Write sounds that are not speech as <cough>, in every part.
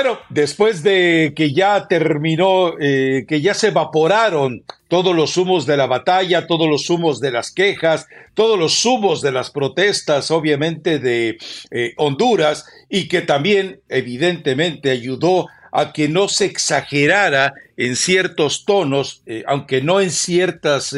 Bueno, después de que ya terminó, eh, que ya se evaporaron todos los humos de la batalla, todos los humos de las quejas, todos los humos de las protestas, obviamente, de eh, Honduras, y que también, evidentemente, ayudó a que no se exagerara en ciertos tonos, eh, aunque no en ciertas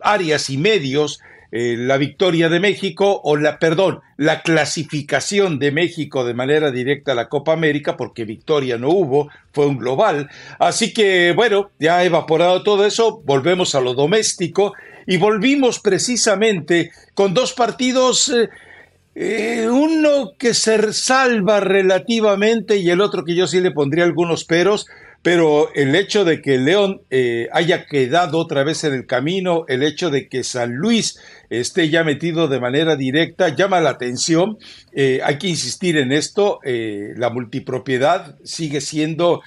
áreas y medios, eh, la victoria de México o la, perdón, la clasificación de México de manera directa a la Copa América, porque victoria no hubo, fue un global. Así que, bueno, ya evaporado todo eso, volvemos a lo doméstico y volvimos precisamente con dos partidos. Eh, eh, uno que se salva relativamente y el otro que yo sí le pondría algunos peros, pero el hecho de que León eh, haya quedado otra vez en el camino, el hecho de que San Luis esté ya metido de manera directa, llama la atención. Eh, hay que insistir en esto, eh, la multipropiedad sigue siendo,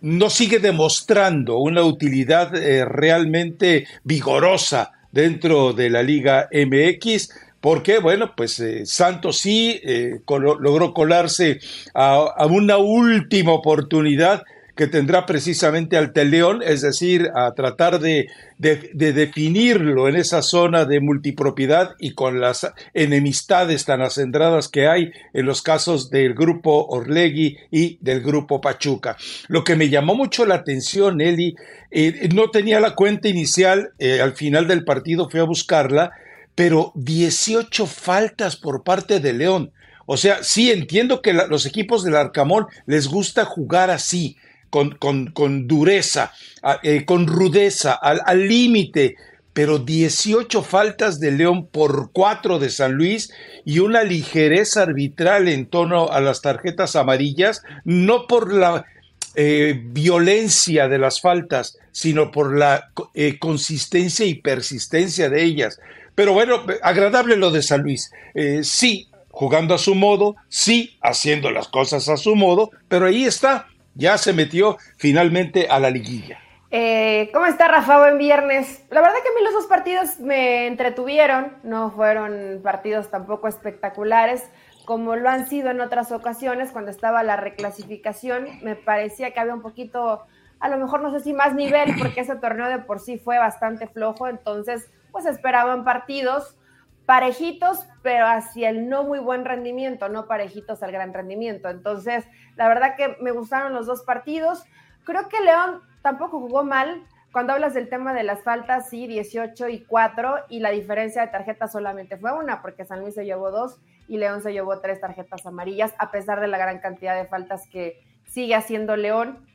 no sigue demostrando una utilidad realmente vigorosa dentro de la Liga MX porque, bueno, pues Santos sí logró colarse a, una última oportunidad que tendrá precisamente al Teleón, es decir, a tratar de, definirlo en esa zona de multipropiedad y con las enemistades tan acendradas que hay en los casos del grupo Orlegui y del grupo Pachuca. Lo que me llamó mucho la atención, Eli, eh, no tenía la cuenta inicial, eh, al final del partido fui a buscarla, pero 18 faltas por parte de León. O sea, sí entiendo que los equipos del Arcamón les gusta jugar así, con, con, dureza, eh, con rudeza, al límite, pero 18 faltas de León por 4 de San Luis y una ligereza arbitral en torno a las tarjetas amarillas, no por la eh, violencia de las faltas, sino por la eh, consistencia y persistencia de ellas. Pero bueno, agradable lo de San Luis. sí, jugando a su modo, sí, haciendo las cosas a su modo, pero ahí está, ya se metió finalmente a la liguilla. Eh, ¿Cómo está Rafa? Buen viernes. La verdad que a mí los dos partidos me entretuvieron, no fueron partidos tampoco espectaculares como lo han sido en otras ocasiones cuando estaba la reclasificación. Me parecía que había un poquito, a lo mejor no sé si más nivel, porque ese torneo de por sí fue bastante flojo, entonces pues esperaban partidos parejitos, pero hacia el no muy buen rendimiento, no parejitos al gran rendimiento. Entonces, la verdad que me gustaron los dos partidos. Creo que León tampoco jugó mal. Cuando hablas del tema de las faltas, sí, 18 y 4, y la diferencia de tarjetas solamente fue una, porque San Luis se llevó dos y León se llevó tres tarjetas amarillas, a pesar de la gran cantidad de faltas que sigue haciendo León.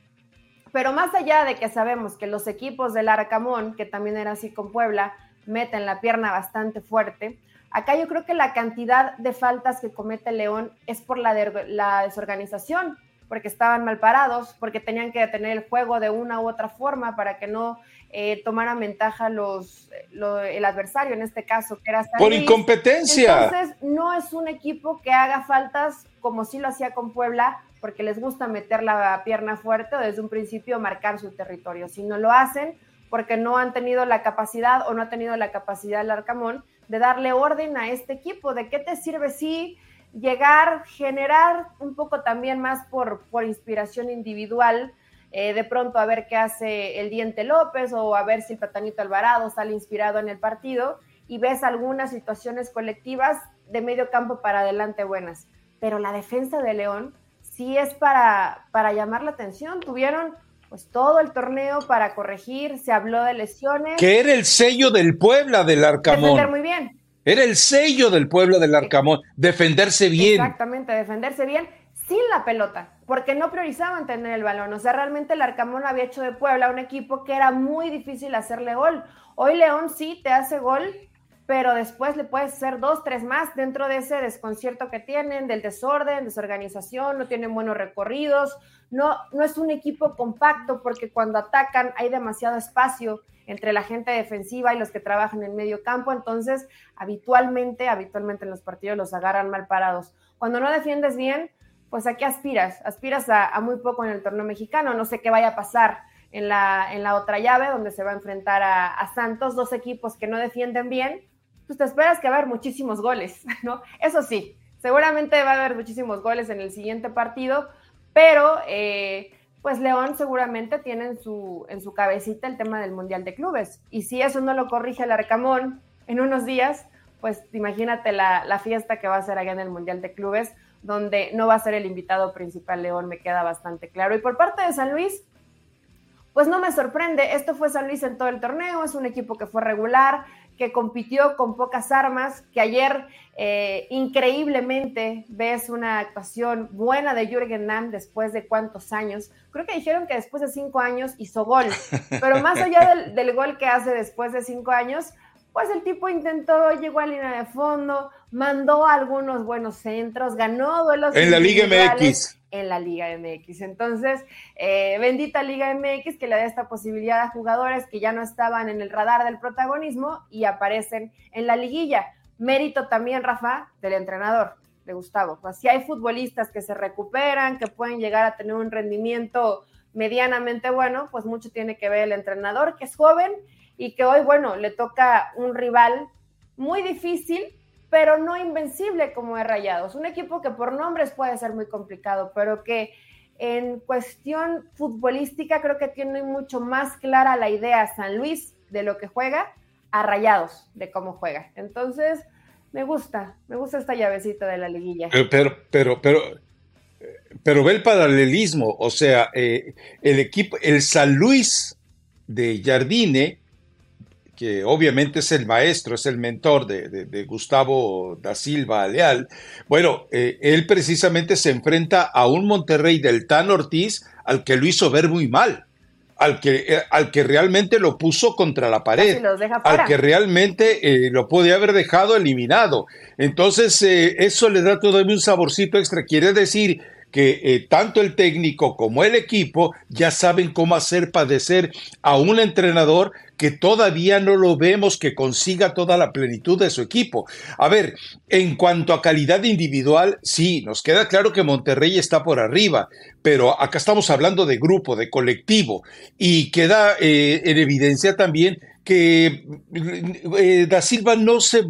Pero más allá de que sabemos que los equipos del Arcamón, que también era así con Puebla, meten la pierna bastante fuerte. Acá yo creo que la cantidad de faltas que comete León es por la, la desorganización, porque estaban mal parados, porque tenían que detener el juego de una u otra forma para que no eh, tomaran ventaja los, el adversario, en este caso, que era Por incompetencia. Entonces, no es un equipo que haga faltas como sí lo hacía con Puebla, porque les gusta meter la pierna fuerte o desde un principio marcar su territorio. Si no lo hacen, porque no han tenido la capacidad o no ha tenido la capacidad el Arcamón de darle orden a este equipo. ¿De qué te sirve si llegar, generar un poco también más por, por inspiración individual? Eh, de pronto a ver qué hace el Diente López o a ver si el Platanito Alvarado sale inspirado en el partido y ves algunas situaciones colectivas de medio campo para adelante buenas. Pero la defensa de León sí es para, para llamar la atención. Tuvieron pues todo el torneo para corregir, se habló de lesiones. Que era el sello del Puebla del Arcamón. Defender muy bien. Era el sello del Puebla del Arcamón, defenderse bien. Exactamente, defenderse bien sin la pelota, porque no priorizaban tener el balón. O sea, realmente el Arcamón había hecho de Puebla un equipo que era muy difícil hacerle gol. Hoy León sí te hace gol, pero después le puedes hacer dos, tres más dentro de ese desconcierto que tienen, del desorden, desorganización, no tienen buenos recorridos, no, no es un equipo compacto porque cuando atacan hay demasiado espacio entre la gente defensiva y los que trabajan en medio campo, entonces habitualmente, habitualmente en los partidos los agarran mal parados. Cuando no defiendes bien, pues a qué aspiras? Aspiras a, muy poco en el torneo mexicano, no sé qué vaya a pasar en la, en la otra llave donde se va a enfrentar a, a Santos, dos equipos que no defienden bien, pues te esperas que va a haber muchísimos goles, <laughs> ¿no? Eso sí, Seguramente va a haber muchísimos goles en el siguiente partido, pero eh, pues León seguramente tiene en su, en su cabecita el tema del Mundial de Clubes. Y si eso no lo corrige el Arcamón en unos días, pues imagínate la, la fiesta que va a ser allá en el Mundial de Clubes, donde no va a ser el invitado principal León, me queda bastante claro. Y por parte de San Luis, pues no me sorprende, esto fue San Luis en todo el torneo, es un equipo que fue regular, que compitió con pocas armas, que ayer eh, increíblemente ves una actuación buena de Jürgen Damm después de cuántos años. Creo que dijeron que después de cinco años hizo gol, <laughs> pero más allá del, del gol que hace después de cinco años, pues el tipo intentó, llegó a línea de fondo, mandó algunos buenos centros, ganó duelos. En la Liga MX. En la Liga MX. Entonces, eh, bendita Liga MX que le da esta posibilidad a jugadores que ya no estaban en el radar del protagonismo y aparecen en la liguilla. Mérito también, Rafa, del entrenador, de Gustavo. Si hay futbolistas que se recuperan, que pueden llegar a tener un rendimiento medianamente bueno, pues mucho tiene que ver el entrenador, que es joven y que hoy, bueno, le toca un rival muy difícil, pero no invencible como es Rayados. Un equipo que por nombres puede ser muy complicado, pero que en cuestión futbolística creo que tiene mucho más clara la idea San Luis de lo que juega a Rayados de cómo juega. Entonces, me gusta, me gusta esta llavecita de la liguilla. Pero, pero, pero, pero, ve el paralelismo, o sea, eh, el equipo, el San Luis de Jardine que obviamente es el maestro, es el mentor de, Gustavo da Silva Leal, bueno, eh, él precisamente se enfrenta a un Monterrey del Tan Ortiz al que lo hizo ver muy mal. Al que, eh, al que realmente lo puso contra la pared, al que realmente eh, lo podía haber dejado eliminado. Entonces, eso le da todavía un saborcito extra. Quiere decir que tanto el técnico como el equipo ya saben cómo hacer padecer a un entrenador que todavía no lo vemos que consiga toda la plenitud de su equipo. A ver, en cuanto a calidad individual, sí, nos queda claro que Monterrey está por arriba, pero acá estamos hablando de grupo, de colectivo, y queda eh, en evidencia también que eh, Da Silva no, se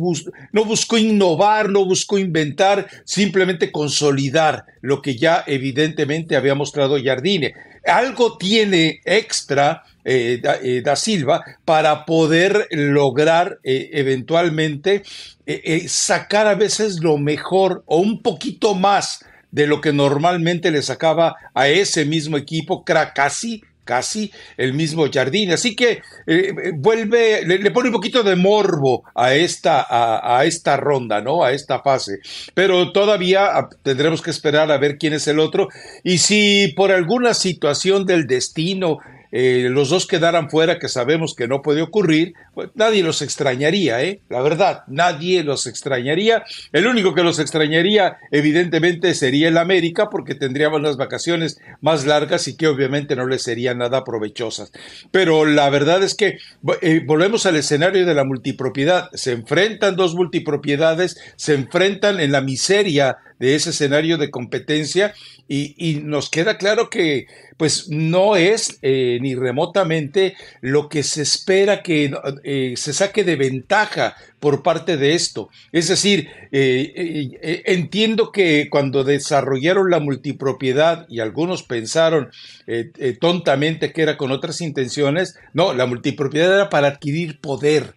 no buscó innovar, no buscó inventar, simplemente consolidar lo que ya evidentemente había mostrado Jardine. Algo tiene extra eh, eh, da, Silva para poder lograr eh, eventualmente sacar a veces lo mejor o un poquito más de lo que normalmente le sacaba a ese mismo equipo, casi casi el mismo Jardín. Así que vuelve, le, pone un poquito de morbo a esta, a, esta ronda, ¿no? A esta fase. Pero todavía ah, tendremos que esperar a ver quién es el otro. Y si por alguna situación del destino eh, los dos quedaran fuera, que sabemos que no puede ocurrir, pues nadie los extrañaría, ¿eh? La verdad, nadie los extrañaría. El único que los extrañaría, evidentemente, sería el América, porque tendríamos las vacaciones más largas y que obviamente no les serían nada provechosas. Pero la verdad es que eh, volvemos al escenario de la multipropiedad. Se enfrentan dos multipropiedades, se enfrentan en la miseria de ese escenario de competencia y, nos queda claro que pues no es eh, ni remotamente lo que se espera que eh, se saque de ventaja por parte de esto. Es decir, eh, entiendo que cuando desarrollaron la multipropiedad y algunos pensaron tontamente que era con otras intenciones, no, la multipropiedad era para adquirir poder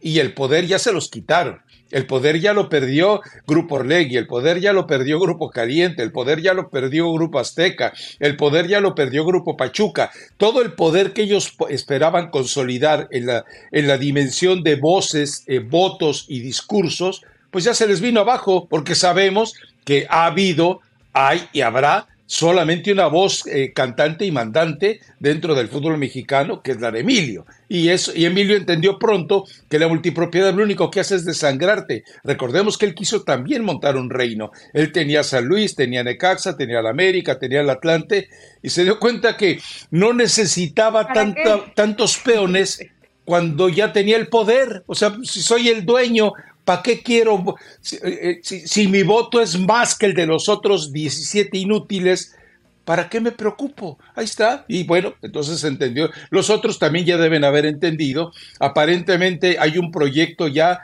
y el poder ya se los quitaron. El poder ya lo perdió Grupo Orlegui, el poder ya lo perdió Grupo Caliente, el poder ya lo perdió Grupo Azteca, el poder ya lo perdió Grupo Pachuca. Todo el poder que ellos esperaban consolidar en la, en la dimensión de voces, eh, votos y discursos, pues ya se les vino abajo, porque sabemos que ha habido, hay y habrá solamente una voz eh, cantante y mandante dentro del fútbol mexicano, que es la de Emilio. Y, eso, y Emilio entendió pronto que la multipropiedad lo único que hace es desangrarte. Recordemos que él quiso también montar un reino. Él tenía San Luis, tenía Necaxa, tenía la América, tenía el Atlante, y se dio cuenta que no necesitaba tantos peones cuando ya tenía el poder. O sea, si soy el dueño, ¿Para qué quiero? Eh, si, mi voto es más que el de los otros 17 inútiles, ¿para qué me preocupo? Ahí está. Y bueno, entonces entendió. Los otros también ya deben haber entendido. Aparentemente hay un proyecto ya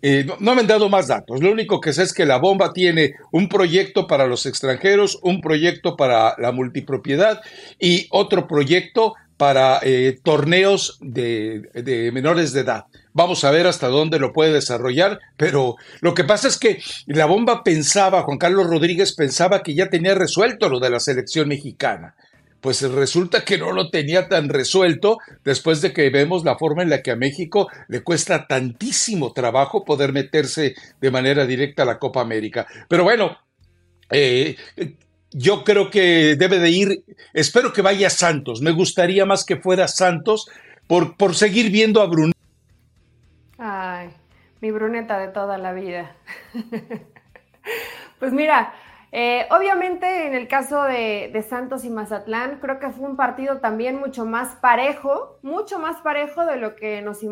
eh, no, me han dado más datos. Lo único que sé es que la bomba tiene un proyecto para los extranjeros, un proyecto para la multipropiedad y otro proyecto para eh, torneos de, menores de edad. Vamos a ver hasta dónde lo puede desarrollar, pero lo que pasa es que la bomba pensaba, Juan Carlos Rodríguez pensaba que ya tenía resuelto lo de la selección mexicana pues resulta que no lo tenía tan resuelto después de que vemos la forma en la que a México le cuesta tantísimo trabajo poder meterse de manera directa a la Copa América. Pero bueno, eh, yo creo que debe de ir, espero que vaya Santos, me gustaría más que fuera Santos por, por seguir viendo a Bruneta. Ay, mi Bruneta de toda la vida. <laughs> pues mira, eh, obviamente, en el caso de, Santos y Mazatlán, creo que fue un partido también mucho más parejo, mucho más parejo de lo que nos,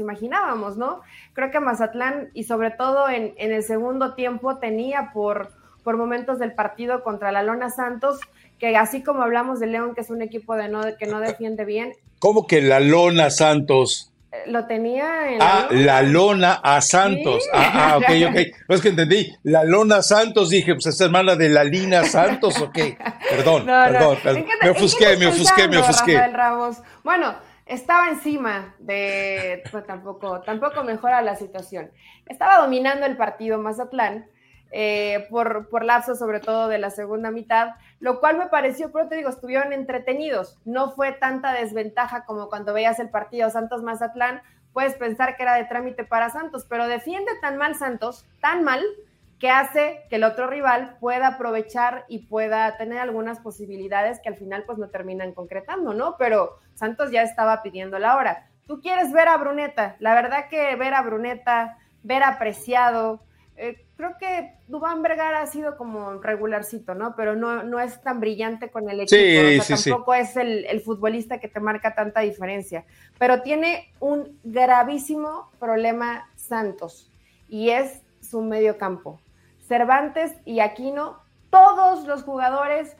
imaginábamos, ¿no? Creo que Mazatlán, y sobre todo en, el segundo tiempo, tenía por, por momentos del partido contra la Lona Santos, que así como hablamos de León, que es un equipo de no, que no defiende bien. ¿Cómo que la Lona Santos? Lo tenía en la Ah, la lona a Santos. Ah, ah, ok, ok. No es que entendí. La lona Santos, dije, pues es hermana de la Lina Santos, ok. <laughs> Perdón, perdón, me ofusqué, me ofusqué, me ofusqué. Bueno, estaba encima de. Pues tampoco, tampoco mejora la situación. Estaba dominando el partido Mazatlán eh, por, por lapsos, sobre todo de la segunda mitad, lo cual me pareció, pero te digo, estuvieron entretenidos. No fue tanta desventaja como cuando veías el partido Santos-Mazatlán. Puedes pensar que era de trámite para Santos, pero defiende tan mal Santos, tan mal, que hace que el otro rival pueda aprovechar y pueda tener algunas posibilidades que al final pues no terminan concretando, ¿no? Pero Santos ya estaba pidiendo la hora. Tú quieres ver a Bruneta, la verdad que ver a Bruneta, ver a Preciado, eh, creo que Dubán Vergara ha sido como regularcito, ¿no? Pero no, no es tan brillante con el equipo. tampoco es el, futbolista que te marca tanta diferencia. Pero tiene un gravísimo problema Santos y es su medio campo. Cervantes y Aquino, todos los jugadores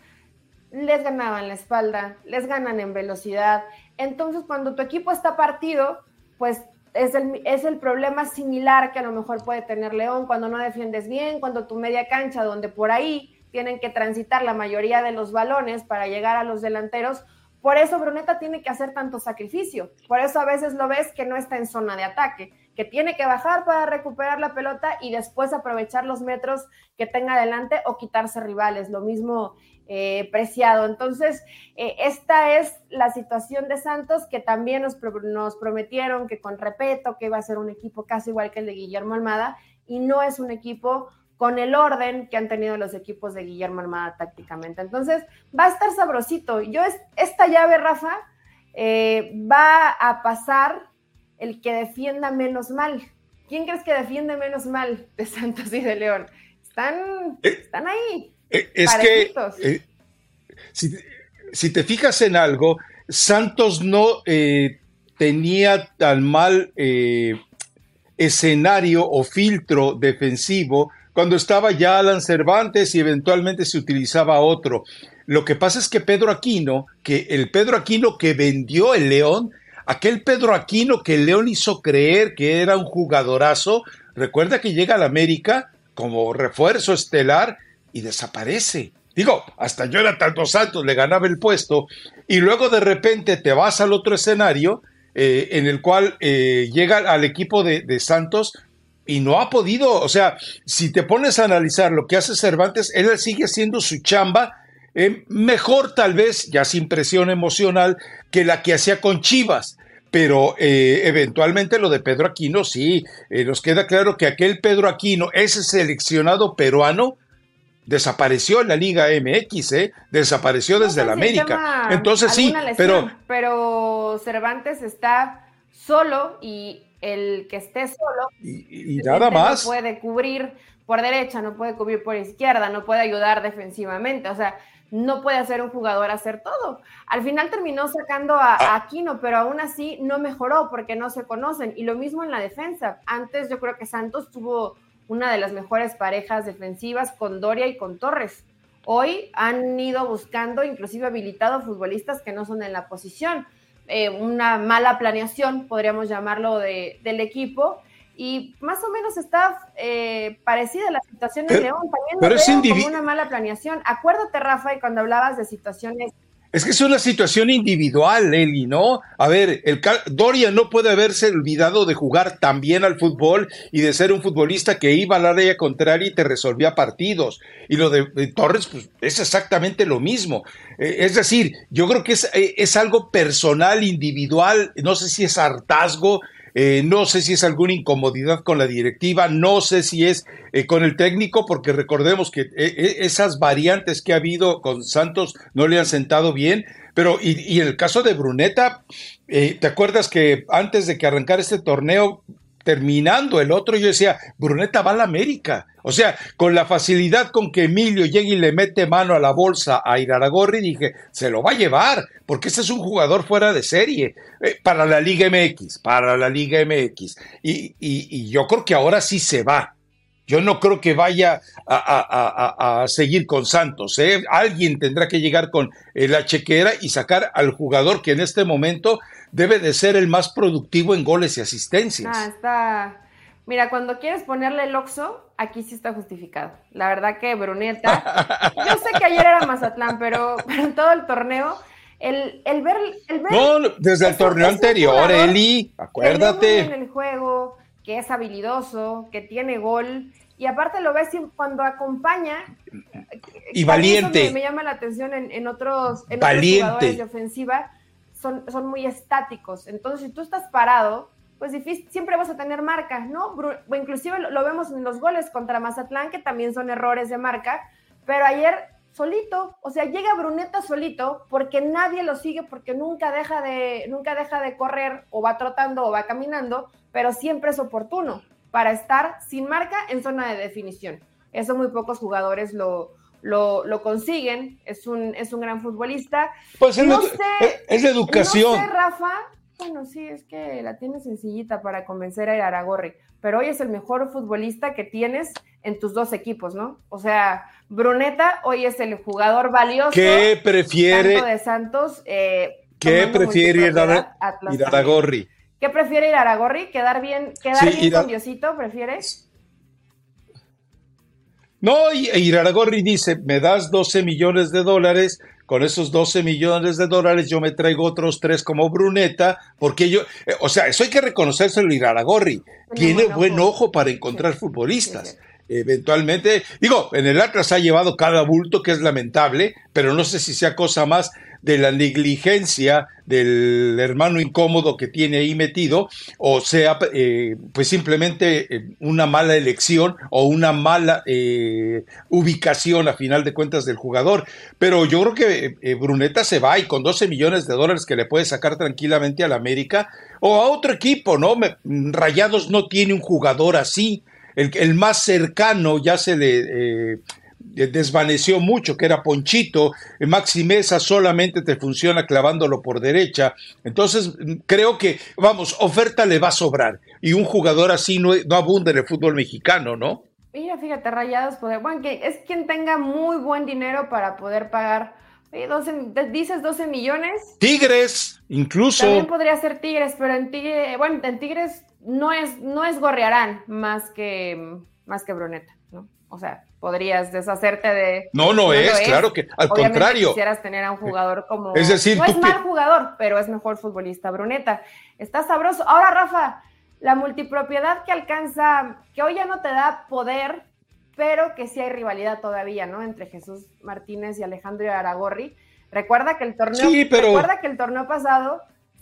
les ganaban la espalda, les ganan en velocidad. Entonces, cuando tu equipo está partido, pues es el, es el problema similar que a lo mejor puede tener León cuando no defiendes bien, cuando tu media cancha, donde por ahí tienen que transitar la mayoría de los balones para llegar a los delanteros. Por eso Bruneta tiene que hacer tanto sacrificio. Por eso a veces lo ves que no está en zona de ataque, que tiene que bajar para recuperar la pelota y después aprovechar los metros que tenga adelante o quitarse rivales. Lo mismo eh, preciado. Entonces, eh, esta es la situación de Santos que también nos, nos prometieron que con repeto que iba a ser un equipo casi igual que el de Guillermo Almada y no es un equipo con el orden que han tenido los equipos de Guillermo Almada tácticamente. Entonces, va a estar sabrosito. Yo, es, esta llave, Rafa, eh, va a pasar el que defienda menos mal. ¿Quién crees que defiende menos mal de Santos y de León? Están, están ahí. Eh, es que eh, si, te fijas en algo, Santos no eh, tenía tan mal escenario o filtro defensivo cuando estaba ya Alan Cervantes y eventualmente se utilizaba otro. Lo que pasa es que Pedro Aquino, que el Pedro Aquino que vendió el León, aquel Pedro Aquino que León hizo creer que era un jugadorazo, recuerda que llega al América como refuerzo estelar y desaparece. Digo, hasta yo era tanto Santos, le ganaba el puesto, y luego de repente te vas al otro escenario eh, en el cual eh, llega al equipo de, Santos y no ha podido, o sea, si te pones a analizar lo que hace Cervantes, él sigue haciendo su chamba, eh, mejor tal vez, ya sin presión emocional, que la que hacía con Chivas. Pero eventualmente lo de Pedro Aquino, sí, nos queda claro que aquel Pedro Aquino, ese seleccionado peruano, desapareció en la Liga MX, ¿eh? desapareció desde la América. Entonces sí, pero... Pero Cervantes está solo y el que esté solo... Y, nada más. No puede cubrir por derecha, no puede cubrir por izquierda, no puede ayudar defensivamente, o sea, no puede hacer un jugador hacer todo. Al final terminó sacando a, a, ah. Aquino, pero aún así no mejoró porque no se conocen. Y lo mismo en la defensa. Antes yo creo que Santos tuvo una de las mejores parejas defensivas con Doria y con Torres. Hoy han ido buscando, inclusive habilitado futbolistas que no son en la posición. Eh, una mala planeación, podríamos llamarlo, de, del equipo. Y más o menos está eh, parecida la situación de León. También pero es como una mala planeación. Acuérdate, Rafa, y cuando hablabas de situaciones es que es una situación individual, Eli, ¿no? A ver, el Doria no puede haberse olvidado de jugar también al fútbol y de ser un futbolista que iba a la área contraria y te resolvía partidos. Y lo de, Torres, pues es exactamente lo mismo. Eh, es decir, yo creo que es, eh, es algo personal, individual, no sé si es hartazgo, eh, no sé si es alguna incomodidad con la directiva, no sé si es eh, con el técnico, porque recordemos que eh, esas variantes que ha habido con Santos no le han sentado bien. Pero, y, en el caso de Bruneta, ¿te acuerdas que antes de que arrancara este torneo, terminando el otro, yo decía, Bruneta va a la América. O sea, con la facilidad con que Emilio llega y le mete mano a la bolsa a Iraragorri, dije, se lo va a llevar, porque ese es un jugador fuera de serie eh, para la Liga MX, para la Liga MX. Y, yo creo que ahora sí se va. Yo no creo que vaya a, seguir con Santos. ¿eh? Alguien tendrá que llegar con la chequera y sacar al jugador que en este momento debe de ser el más productivo en goles y asistencias. Ah, está. Mira, cuando quieres ponerle el oxo, aquí sí está justificado. La verdad que Bruneta, <laughs> yo sé que ayer era Mazatlán, pero, en todo el torneo, el, el, ver, el ver. No, desde el torneo anterior, Eli, acuérdate. en el juego, que es habilidoso, que tiene gol. Y aparte lo ves cuando acompaña. Y valiente. Me, llama la atención en, otros, en otros jugadores de ofensiva son, muy estáticos. Entonces, si tú estás parado, pues difícil, siempre vas a tener marca, ¿no? Inclusive lo, vemos en los goles contra Mazatlán, que también son errores de marca, pero ayer solito, o sea, llega Bruneta solito porque nadie lo sigue, porque nunca deja de, nunca deja de correr o va trotando o va caminando, pero siempre es oportuno para estar sin marca en zona de definición. Eso muy pocos jugadores lo, lo, consiguen, es un, es un gran futbolista. Pues no sé, es de educación. No sé, Rafa, bueno, sí, es que la tienes sencillita para convencer a Aragorri, pero hoy es el mejor futbolista que tienes en tus dos equipos, ¿no? O sea, Bruneta hoy es el jugador valioso. ¿Qué prefiere? de Santos. Eh, ¿Qué prefiere ir a, Aragorri? ¿Qué prefiere ir a Aragorri? ¿Quedar bien, quedar bien con Diosito? ¿Prefieres? No, y Iraragorri dice, me das 12 millones de dólares, con esos 12 millones de dólares yo me traigo otros tres como Bruneta, porque yo, eh, o sea, eso hay que reconocérselo Iraragorri, tiene buen ojo, para encontrar futbolistas. Eventualmente, digo, en el Atlas ha llevado cada bulto que es lamentable, pero no sé si sea cosa más de la negligencia del hermano incómodo que tiene ahí metido, o sea, eh, pues simplemente eh, una mala elección o una mala eh, ubicación a final de cuentas del jugador. Pero yo creo que Bruneta se va y con 12 millones de dólares que le puede sacar tranquilamente al América o a otro equipo, ¿no? Rayados no tiene un jugador así. El, el más cercano ya se le desvaneció mucho, que era Ponchito, Maxi Mesa solamente te funciona clavándolo por derecha, entonces creo que, vamos, oferta le va a sobrar, y un jugador así no, no abunda en el fútbol mexicano, ¿no? Mira, fíjate, Rayados, poder, bueno, que es quien tenga muy buen dinero para poder pagar, 12, dices 12 millones. Tigres, incluso. También podría ser Tigres, pero en Tigres, bueno, en Tigres no es, no es Gorriarán más que, más que Bruneta, ¿no? O sea, podrías deshacerte de. No, no, es, claro que al contrario. Quisieras tener a un jugador como. Es decir, no es mal jugador, pero es mejor futbolista. Bruneta, está sabroso. Ahora, Rafa, la multipropiedad que alcanza, que hoy ya no te da poder, pero que sí hay rivalidad todavía, ¿no? Entre Jesús Martínez y Alejandro Aragorri. Recuerda que el torneo, recuerda que el torneo pasado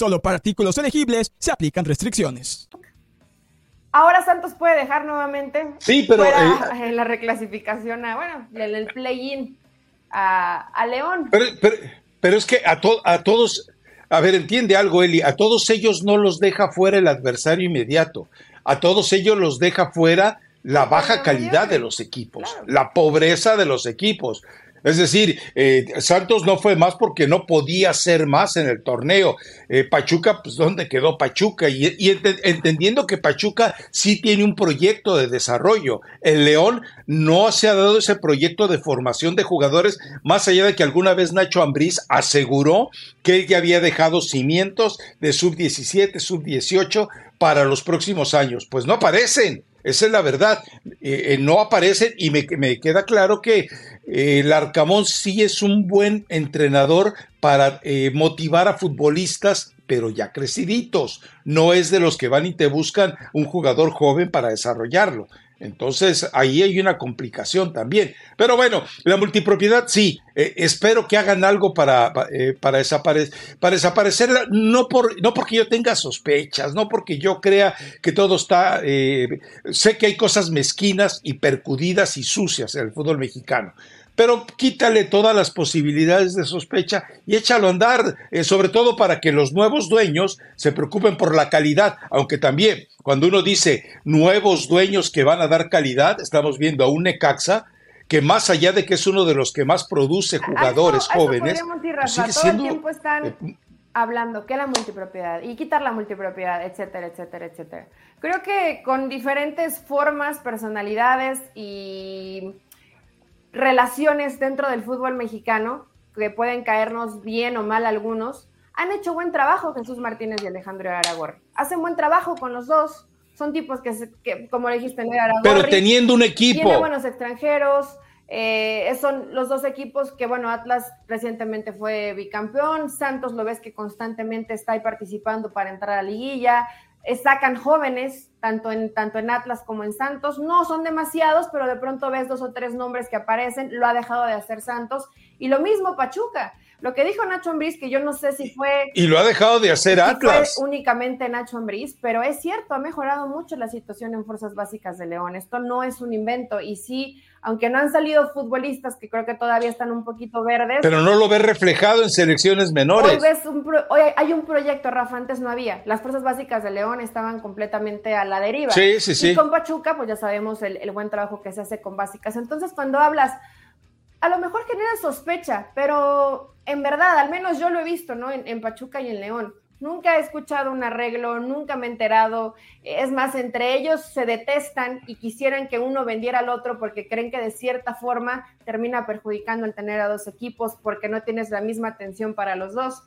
Solo para artículos elegibles se aplican restricciones. Ahora Santos puede dejar nuevamente sí, pero, fuera eh, en la reclasificación, a, bueno, en el play-in a, León. Pero, pero, es que a, a todos, a ver, entiende algo, Eli, a todos ellos no los deja fuera el adversario inmediato, a todos ellos los deja fuera la baja calidad de los equipos, la pobreza de los equipos. Es decir, eh, Santos no fue más porque no podía ser más en el torneo. Eh, Pachuca, pues ¿dónde quedó Pachuca? Y, entendiendo que Pachuca sí tiene un proyecto de desarrollo. El León no se ha dado ese proyecto de formación de jugadores, más allá de que alguna vez Nacho Ambriz aseguró que él ya había dejado cimientos de sub-17, sub-18 para los próximos años. Pues no aparecen. Esa es la verdad. Eh, no aparecen y me, me, queda claro que el Arcamón sí es un buen entrenador para eh, motivar a futbolistas, pero ya creciditos. No es de los que van y te buscan un jugador joven para desarrollarlo. Entonces ahí hay una complicación también. Pero bueno, la multipropiedad sí, eh, espero que hagan algo para, eh, para, para desaparecerla, no, por, no porque yo tenga sospechas, no porque yo crea que todo está, sé que hay cosas mezquinas y percudidas y sucias en el fútbol mexicano, pero quítale todas las posibilidades de sospecha y échalo a andar, eh, sobre todo para que los nuevos dueños se preocupen por la calidad, aunque también cuando uno dice nuevos dueños que van a dar calidad, estamos viendo a un Necaxa que más allá de que es uno de los que más produce jugadores jóvenes, pues todo el tiempo están eh, hablando que la multipropiedad y quitar la multipropiedad, etcétera, etcétera, etcétera. Creo que con diferentes formas, personalidades y relaciones dentro del fútbol mexicano, que pueden caernos bien o mal algunos, han hecho buen trabajo Jesús Martínez y Alejandro Aragorri. Hacen buen trabajo con los dos. Son tipos que, como dijiste, no Aragorri. Pero teniendo un equipo. Tiene buenos extranjeros. Eh, son los dos equipos que, bueno, Atlas recientemente fue bicampeón. Santos lo ves que constantemente está ahí participando para entrar a la liguilla. Eh, sacan jóvenes, tanto en, tanto en Atlas como en Santos. No son demasiados, pero de pronto ves dos o tres nombres que aparecen. Lo ha dejado de hacer Santos. Y lo mismo Pachuca. Lo que dijo Nacho Ambriz, que yo no sé si fue. Y lo ha dejado de hacer Atlas. únicamente Nacho Ambriz, pero es cierto, ha mejorado mucho la situación en Fuerzas Básicas de León. Esto no es un invento. Y sí, aunque no han salido futbolistas que creo que todavía están un poquito verdes. Pero no lo ves reflejado en selecciones menores. Hoy, ves un hoy hay un proyecto, Rafa, antes no había. Las Fuerzas Básicas de León estaban completamente a la deriva. Sí, sí, sí. Y con Pachuca, pues ya sabemos el, el buen trabajo que se hace con básicas. Entonces, cuando hablas a lo mejor genera sospecha, pero en verdad, al menos yo lo he visto, ¿no? En, Pachuca y en León. Nunca he escuchado un arreglo, nunca me he enterado. Es más, entre ellos se detestan y quisieran que uno vendiera al otro porque creen que de cierta forma termina perjudicando el tener a dos equipos porque no tienes la misma atención para los dos.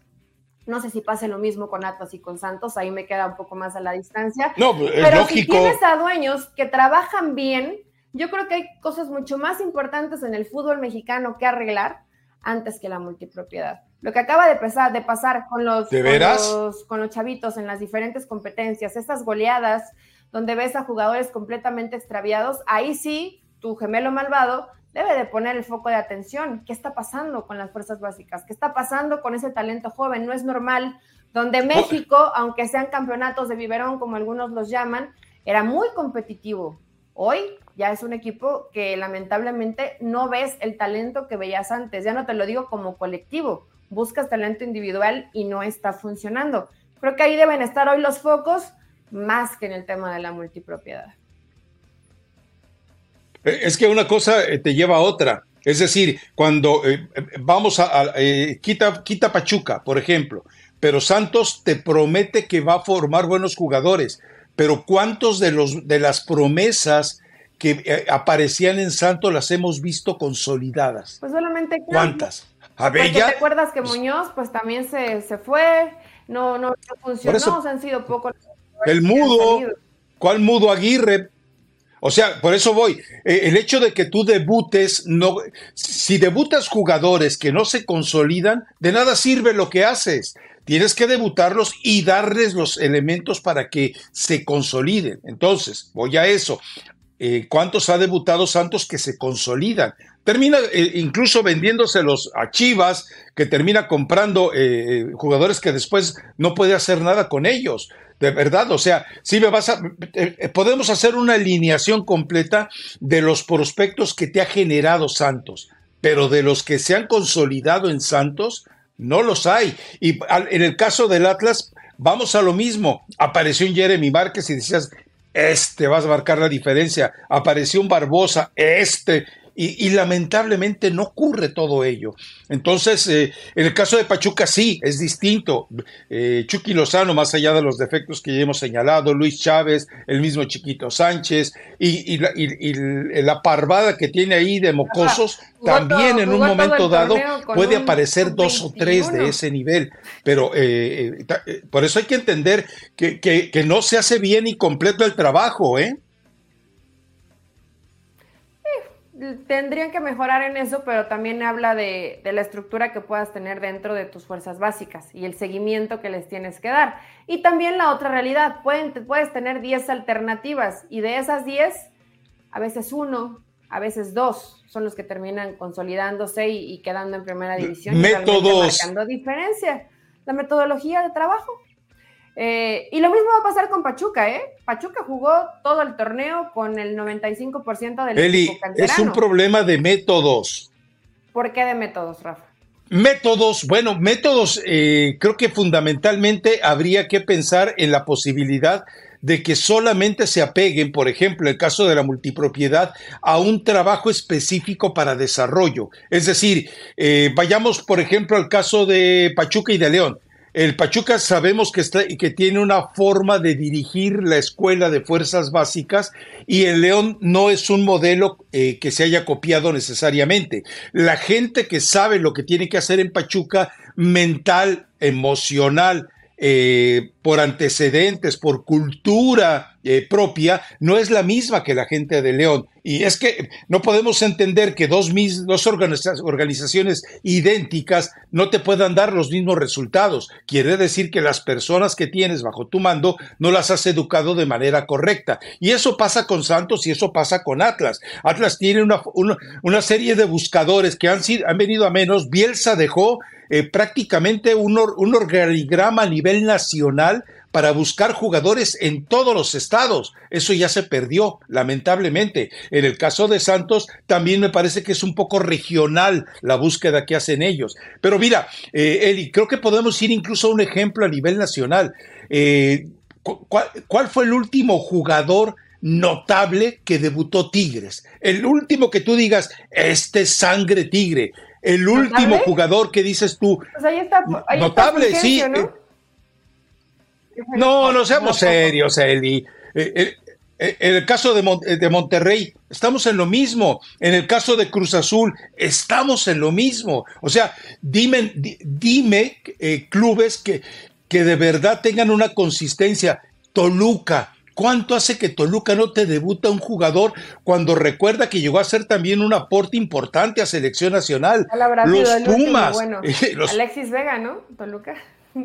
No sé si pase lo mismo con Atlas y con Santos, ahí me queda un poco más a la distancia. No, pues, es Pero si tienes a dueños que trabajan bien, yo creo que hay cosas mucho más importantes en el fútbol mexicano que arreglar antes que la multipropiedad. Lo que acaba de, pasar, de pasar con los, con los, chavitos en las diferentes competencias, estas goleadas donde ves a jugadores completamente extraviados, ahí sí, tu gemelo malvado debe de poner el foco de atención. ¿Qué está pasando con las fuerzas básicas? ¿Qué está pasando con ese talento joven? No es normal, donde México, aunque sean campeonatos de biberón, como algunos los llaman, era muy competitivo. Hoy ya es un equipo que lamentablemente no ves el talento que veías antes. Ya no te lo digo como colectivo, buscas talento individual y no está funcionando. Creo que ahí deben estar hoy los focos más que en el tema de la multipropiedad. Eh, es que una cosa eh, te lleva a otra. Es decir, cuando eh, vamos a, quita, quita Pachuca, por ejemplo, pero Santos te promete que va a formar buenos jugadores pero ¿cuántos de, los, de las promesas que eh, aparecían en Santo las hemos visto consolidadas? Pues solamente ¿Cuántas? ¿A Bella? ¿Te acuerdas que Muñoz pues también se, fue? No, no, funcionó, han sido pocos. El mudo, ¿cuál mudo Aguirre? O sea, por eso voy. Eh, el hecho de que tú debutes, no, si debutas jugadores que no se consolidan, de nada sirve lo que haces. tienes que debutarlos y darles los elementos para que se consoliden. Entonces, voy a eso. Eh, ¿Cuántos ha debutado Santos que se consolidan? Termina eh, incluso vendiéndoselos a Chivas, que termina comprando eh, jugadores que después no puede hacer nada con ellos. De verdad, o sea, si me vas a. podemos hacer una alineación completa de los prospectos que te ha generado Santos, pero de los que se han consolidado en Santos, no los hay. Y en el caso del Atlas, vamos a lo mismo. Apareció un Jeremy Márquez y decías, este vas a marcar la diferencia. Apareció un Barbosa, este. Y, lamentablemente no ocurre todo ello. Entonces, eh, en el caso de Pachuca sí, es distinto. Eh, Chucky Lozano, más allá de los defectos que ya hemos señalado, Luis Chávez, el mismo Chiquito Sánchez y, la, parvada que tiene ahí de mocosos, también en un momento dado puede aparecer dos o tres de ese nivel. Pero eh, por eso hay que entender que, que no se hace bien y completo el trabajo, ¿eh? Tendrían que mejorar en eso, pero también habla de, la estructura que puedas tener dentro de tus fuerzas básicas y el seguimiento que les tienes que dar. Y también la otra realidad, pueden, puedes tener 10 alternativas y de esas 10, a veces uno, a veces dos son los que terminan consolidándose y, quedando en primera división. Métodos. Y marcando diferencia. La metodología de trabajo. Eh, y lo mismo va a pasar con Pachuca, ¿eh? Pachuca jugó todo el torneo con el 95% del Eli, es un problema de métodos. ¿Por qué de métodos, Rafa? Métodos, bueno, métodos, eh, creo que fundamentalmente habría que pensar en la posibilidad de que solamente se apeguen, por ejemplo, el caso de la multipropiedad, a un trabajo específico para desarrollo. Es decir, eh, vayamos, por ejemplo, al caso de Pachuca y de León. El Pachuca sabemos que, está, que tiene una forma de dirigir la escuela de fuerzas básicas y el León no es un modelo eh, que se haya copiado necesariamente. La gente que sabe lo que tiene que hacer en Pachuca, mental, emocional, eh, por antecedentes, por cultura eh, propia, no es la misma que la gente de León. Y es que no podemos entender que dos, dos organizaciones idénticas no te puedan dar los mismos resultados. Quiere decir que las personas que tienes bajo tu mando no las has educado de manera correcta. Y eso pasa con Santos y eso pasa con Atlas. Atlas tiene una, una, serie de buscadores que han, sido, han venido a menos. Bielsa dejó eh, prácticamente un, un organigrama a nivel nacional para buscar jugadores en todos los estados. Eso ya se perdió, lamentablemente. En el caso de Santos, también me parece que es un poco regional la búsqueda que hacen ellos. Pero mira, eh, Eli, creo que podemos ir incluso a un ejemplo a nivel nacional. Eh, ¿cuál, fue el último jugador notable que debutó Tigres? El último que tú digas, este sangre tigre. El último jugador que dices tú. Pues ahí está, notable, sí. Eh, no, no seamos serios, Eli. Eh, eh, eh, en el caso de, Monterrey, estamos en lo mismo. En el caso de Cruz Azul, estamos en lo mismo. O sea, dime, dime clubes que, que de verdad tengan una consistencia. Toluca, ¿Cuánto hace que Toluca no te debuta un jugador cuando recuerda que llegó a ser también un aporte importante a selección nacional? Los Pumas. <laughs> Alexis Vega, ¿no? Toluca. <laughs>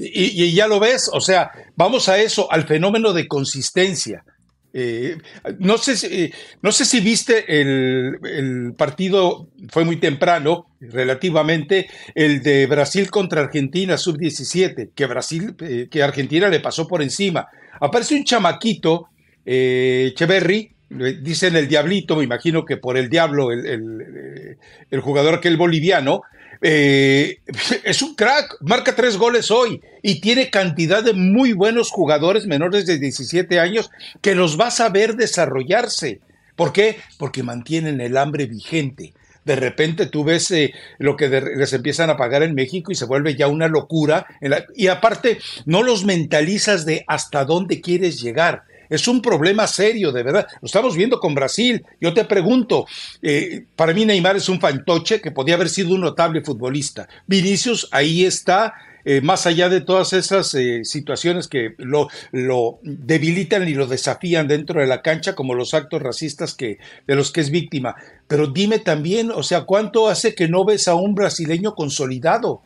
Y, ya lo ves, o sea, vamos a eso, al fenómeno de consistencia. Eh, no, sé si, no sé si viste el, partido, fue muy temprano, relativamente, el de Brasil contra Argentina, sub-17, que Brasil, eh, que Argentina le pasó por encima. Aparece un chamaquito, eh, Echeverry, dicen el diablito, me imagino que por el diablo, el, el, el jugador aquel boliviano, eh, <laughs> es un crack, marca tres goles hoy y tiene cantidad de muy buenos jugadores menores de 17 años que los vas a ver desarrollarse. ¿Por qué? Porque mantienen el hambre vigente. De repente tú ves eh, lo que les empiezan a pagar en México y se vuelve ya una locura. y aparte, no los mentalizas de hasta dónde quieres llegar. Es un problema serio, de verdad. Lo estamos viendo con Brasil. Yo te pregunto, eh, para mí Neymar es un fantoche que podía haber sido un notable futbolista. Vinicius ahí está, eh, más allá de todas esas eh, situaciones que lo, debilitan y lo desafían dentro de la cancha, como los actos racistas de los que es víctima. Pero dime también, o sea, ¿cuánto hace que no ves a un brasileño consolidado?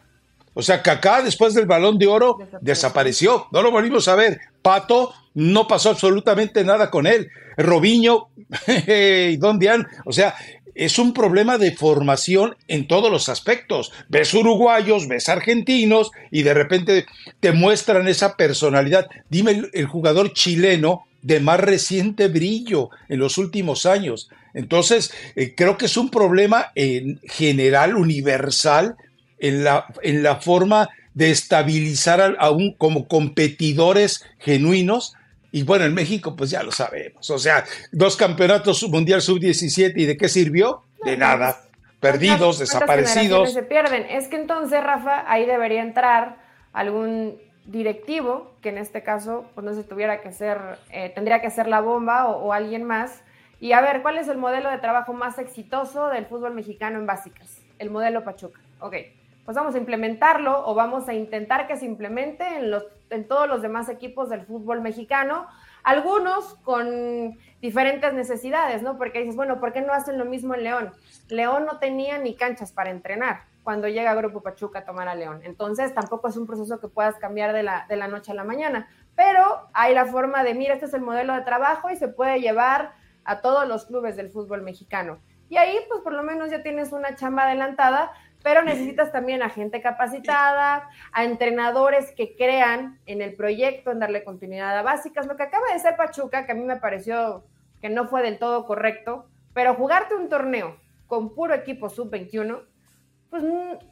O sea, Kaká después del balón de oro desapareció. no lo volvimos a ver. Pato no pasó absolutamente nada con él. Robiño, <laughs> ¿dónde han? O sea, es un problema de formación en todos los aspectos. Ves uruguayos, ves argentinos y de repente te muestran esa personalidad. Dime el, jugador chileno de más reciente brillo en los últimos años. Entonces, eh, creo que es un problema en general, universal, en la, en la forma de estabilizar aún como competidores genuinos. Y bueno, en México, pues ya lo sabemos. O sea, dos campeonatos mundial sub-17 y de qué sirvió? De nada. Perdidos, desaparecidos. Se pierden. Es que entonces, Rafa, ahí debería entrar algún directivo, que en este caso, pues no se tuviera que ser, eh, tendría que ser la bomba o, o alguien más. Y a ver, ¿cuál es el modelo de trabajo más exitoso del fútbol mexicano en básicas? El modelo Pachuca. Ok pues vamos a implementarlo o vamos a intentar que se implemente en, los, en todos los demás equipos del fútbol mexicano, algunos con diferentes necesidades, ¿no? Porque dices, bueno, ¿por qué no hacen lo mismo en León? León no tenía ni canchas para entrenar cuando llega Grupo Pachuca a tomar a León. Entonces, tampoco es un proceso que puedas cambiar de la, de la noche a la mañana, pero hay la forma de, mira, este es el modelo de trabajo y se puede llevar a todos los clubes del fútbol mexicano. Y ahí, pues por lo menos ya tienes una chamba adelantada pero necesitas también a gente capacitada, a entrenadores que crean en el proyecto, en darle continuidad a básicas. Lo que acaba de ser Pachuca, que a mí me pareció que no fue del todo correcto, pero jugarte un torneo con puro equipo sub-21, pues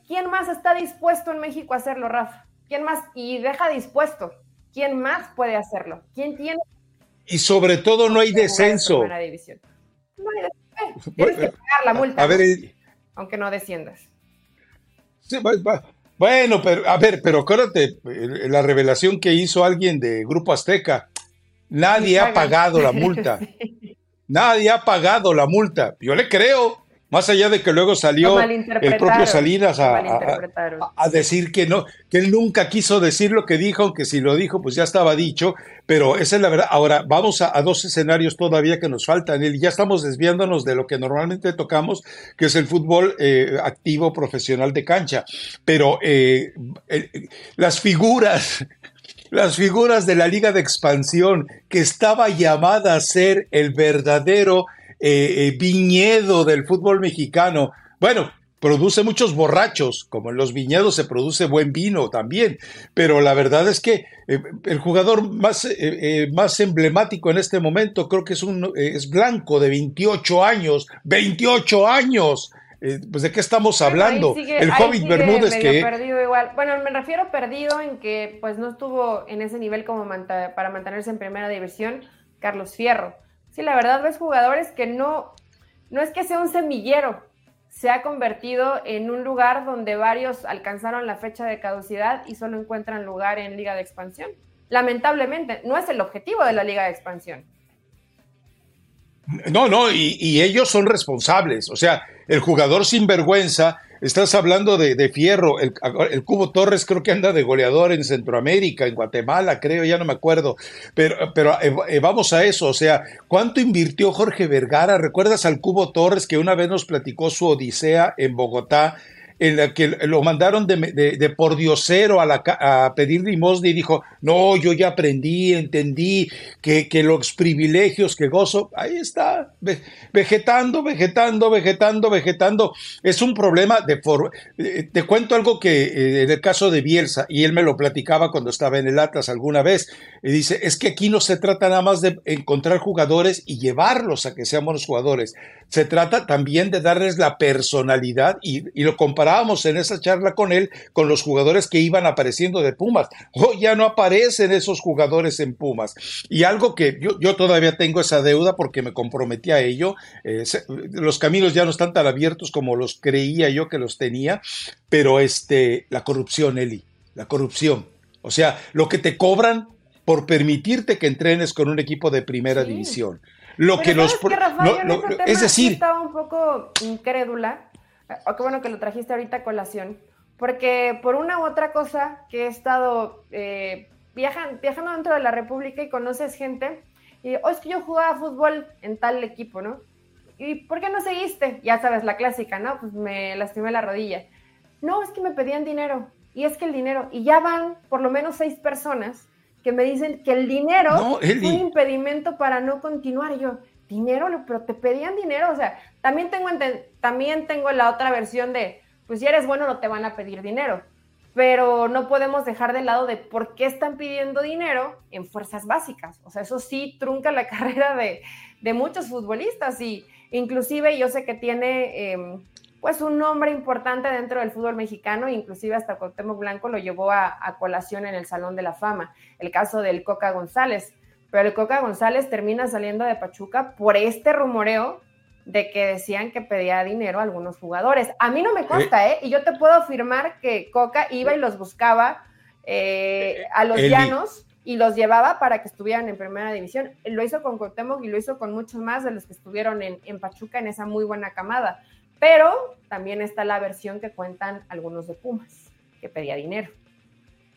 ¿quién más está dispuesto en México a hacerlo, Rafa? ¿Quién más? Y deja dispuesto. ¿Quién más puede hacerlo? ¿Quién tiene? Y sobre todo no hay descenso. No hay descenso. Eh, tienes que pagar la multa. A ver, aunque no desciendas bueno, pero a ver, pero acuérdate, la revelación que hizo alguien de Grupo Azteca, nadie ha pagado la multa. <laughs> Nadie ha pagado la multa. Yo le creo, más allá de que luego salió el propio Salinas a, decir que no, que él nunca quiso decir lo que dijo, aunque si lo dijo, pues ya estaba dicho, pero esa es la verdad. Ahora, vamos a, dos escenarios todavía que nos faltan, y ya estamos desviándonos de lo que normalmente tocamos, que es el fútbol eh, activo profesional de cancha. Pero eh, las figuras <laughs> las figuras de la Liga de Expansión, que estaba llamada a ser el verdadero eh, eh, viñedo del fútbol mexicano. Bueno, produce muchos borrachos, como en los viñedos se produce buen vino también, pero la verdad es que eh, el jugador más, más emblemático en este momento creo que es, un, es Blanco de 28 años, 28 años. pues de qué estamos hablando. el Hobbit Bermúdez que perdido igual. Bueno, me refiero perdido en que pues no estuvo en ese nivel como para mantenerse en primera división Carlos Fierro. Sí, la verdad ves jugadores que no, no es que sea un semillero, se ha convertido en un lugar donde varios alcanzaron la fecha de caducidad y solo encuentran lugar en Liga de Expansión. Lamentablemente, no es el objetivo de la Liga de Expansión. No, no, y, y ellos son responsables. O sea, el jugador sin vergüenza Estás hablando de, Fierro, el, Cubo Torres creo que anda de goleador en Centroamérica, en Guatemala, creo, ya no me acuerdo. Pero, pero eh, eh, vamos a eso, o sea, ¿cuánto invirtió Jorge Vergara? ¿Recuerdas al Cubo Torres que una vez nos platicó su odisea en Bogotá? En la que lo mandaron de, de, por diosero a, pedir limosna y dijo, no, yo ya aprendí, entendí que, que los privilegios que gozo, ahí está, vegetando, vegetando, vegetando, vegetando. Es un problema de... For eh, te cuento algo que eh, en el caso de Bielsa, y él me lo platicaba cuando estaba en el Atlas alguna vez, y dice, es que aquí no se trata nada más de encontrar jugadores y llevarlos a que sean buenos jugadores, se trata también de darles la personalidad y, y lo comparamos en esa charla con él con los jugadores que iban apareciendo de Pumas. Oh, ya no aparecen esos jugadores en Pumas. Y algo que yo, todavía tengo esa deuda porque me comprometí a ello. Eh, los caminos ya no están tan abiertos como los creía yo que los tenía, pero este, la corrupción, Eli, la corrupción. O sea, lo que te cobran por permitirte que entrenes con un equipo de primera división. Lo que los. es decir. Estaba un poco incrédula Oh, qué bueno que lo trajiste ahorita a colación, porque por una u otra cosa que he estado eh, viajando, viajando dentro de la República y conoces gente, y oh, es que yo jugaba fútbol en tal equipo, ¿no? ¿Y por qué no seguiste? Ya sabes, la clásica, ¿no? Pues me lastimé la rodilla. No, es que me pedían dinero. y es que el dinero, y ya van por lo menos seis personas que me dicen que el dinero es un impedimento para no continuar. yo, dinero, pero te pedían dinero, o sea, también tengo, también tengo la otra versión de, pues si eres bueno no te van a pedir dinero, pero no podemos dejar de lado de por qué están pidiendo dinero en fuerzas básicas. O sea, eso sí trunca la <laughs> carrera de, de muchos futbolistas y inclusive yo sé que tiene em, pues un nombre importante dentro del fútbol mexicano, inclusive hasta Cuauhtémoc Blanco lo llevó a, colación en el Salón de la Fama, el caso del Coca González, pero el Coca González termina saliendo de Pachuca por este rumoreo de que decían que pedía dinero a algunos jugadores. A mí no me consta, ¿eh? Y yo te puedo afirmar que Coca iba y los buscaba eh, a los llanos y los llevaba para que estuvieran en primera división. Lo hizo con Cuauhtémoc y lo hizo con muchos más de los que estuvieron en, en Pachuca en esa muy buena camada. Pero también está la versión que cuentan algunos de Pumas, que pedía dinero.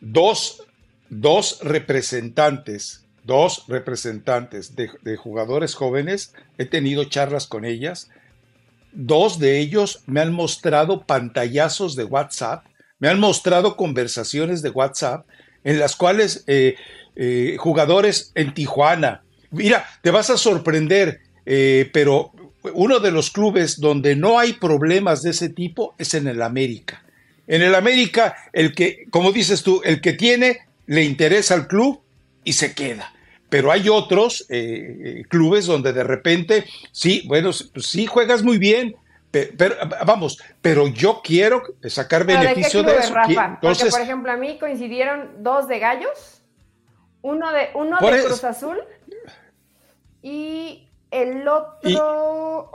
Dos, dos representantes, dos representantes de, jugadores jóvenes, he tenido charlas con ellas. Dos de ellos me han mostrado pantallazos de WhatsApp, me han mostrado conversaciones de WhatsApp en las cuales eh, eh, jugadores en Tijuana, mira, te vas a sorprender, eh, pero uno de los clubes donde no hay problemas de ese tipo es en el América. En el América, el que, como dices tú, el que tiene le interesa al club y se queda. Pero hay otros eh, eh, clubes donde de repente, sí, bueno, pues sí juegas muy bien, pero, vamos, pero yo quiero sacar beneficio de, eso. Entonces, por ejemplo, a mí coincidieron dos de Gallos, uno de, uno de Cruz Azul y el otro.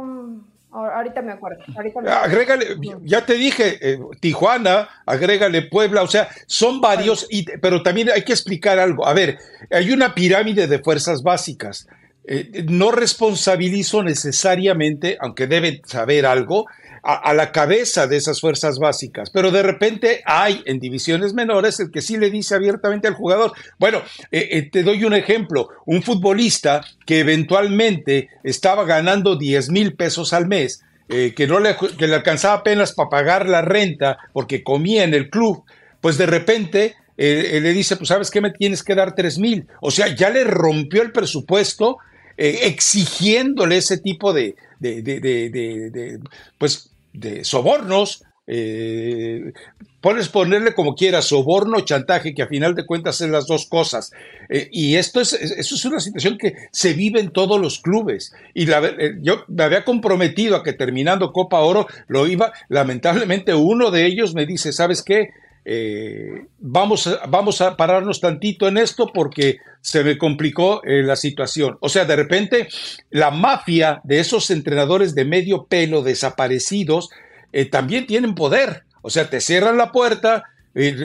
Um, ahorita me acuerdo. agrégale, ya te dije, eh, Tijuana, agrégale Puebla, o sea, son varios, y, pero también hay que explicar algo. A ver, hay una pirámide de fuerzas básicas. Eh, no responsabilizo necesariamente, aunque deben saber algo, a, la cabeza de esas fuerzas básicas, pero de repente hay en divisiones menores el que sí le dice abiertamente al jugador, bueno, eh, eh, te doy un ejemplo, un futbolista que eventualmente estaba ganando 10 mil pesos al mes, eh, que no le, que le alcanzaba apenas para pagar la renta porque comía en el club, pues de repente le dice, pues sabes qué, me tienes que dar 3 mil, o sea, ya le rompió el presupuesto exigiéndole ese tipo de, de, de, de, pues de sobornos, eh, puedes ponerle como quieras, soborno, chantaje, que a final de cuentas es las dos cosas. Eh, y esto es, eso es una situación que se vive en todos los clubes. Y la, eh, yo me había comprometido a que terminando Copa Oro lo iba, lamentablemente uno de ellos me dice, ¿sabes qué? Eh, vamos, a, vamos a pararnos tantito en esto porque se me complicó eh, la situación. O sea, de repente la mafia de esos entrenadores de medio pelo desaparecidos eh, también tienen poder. O sea, te cierran la puerta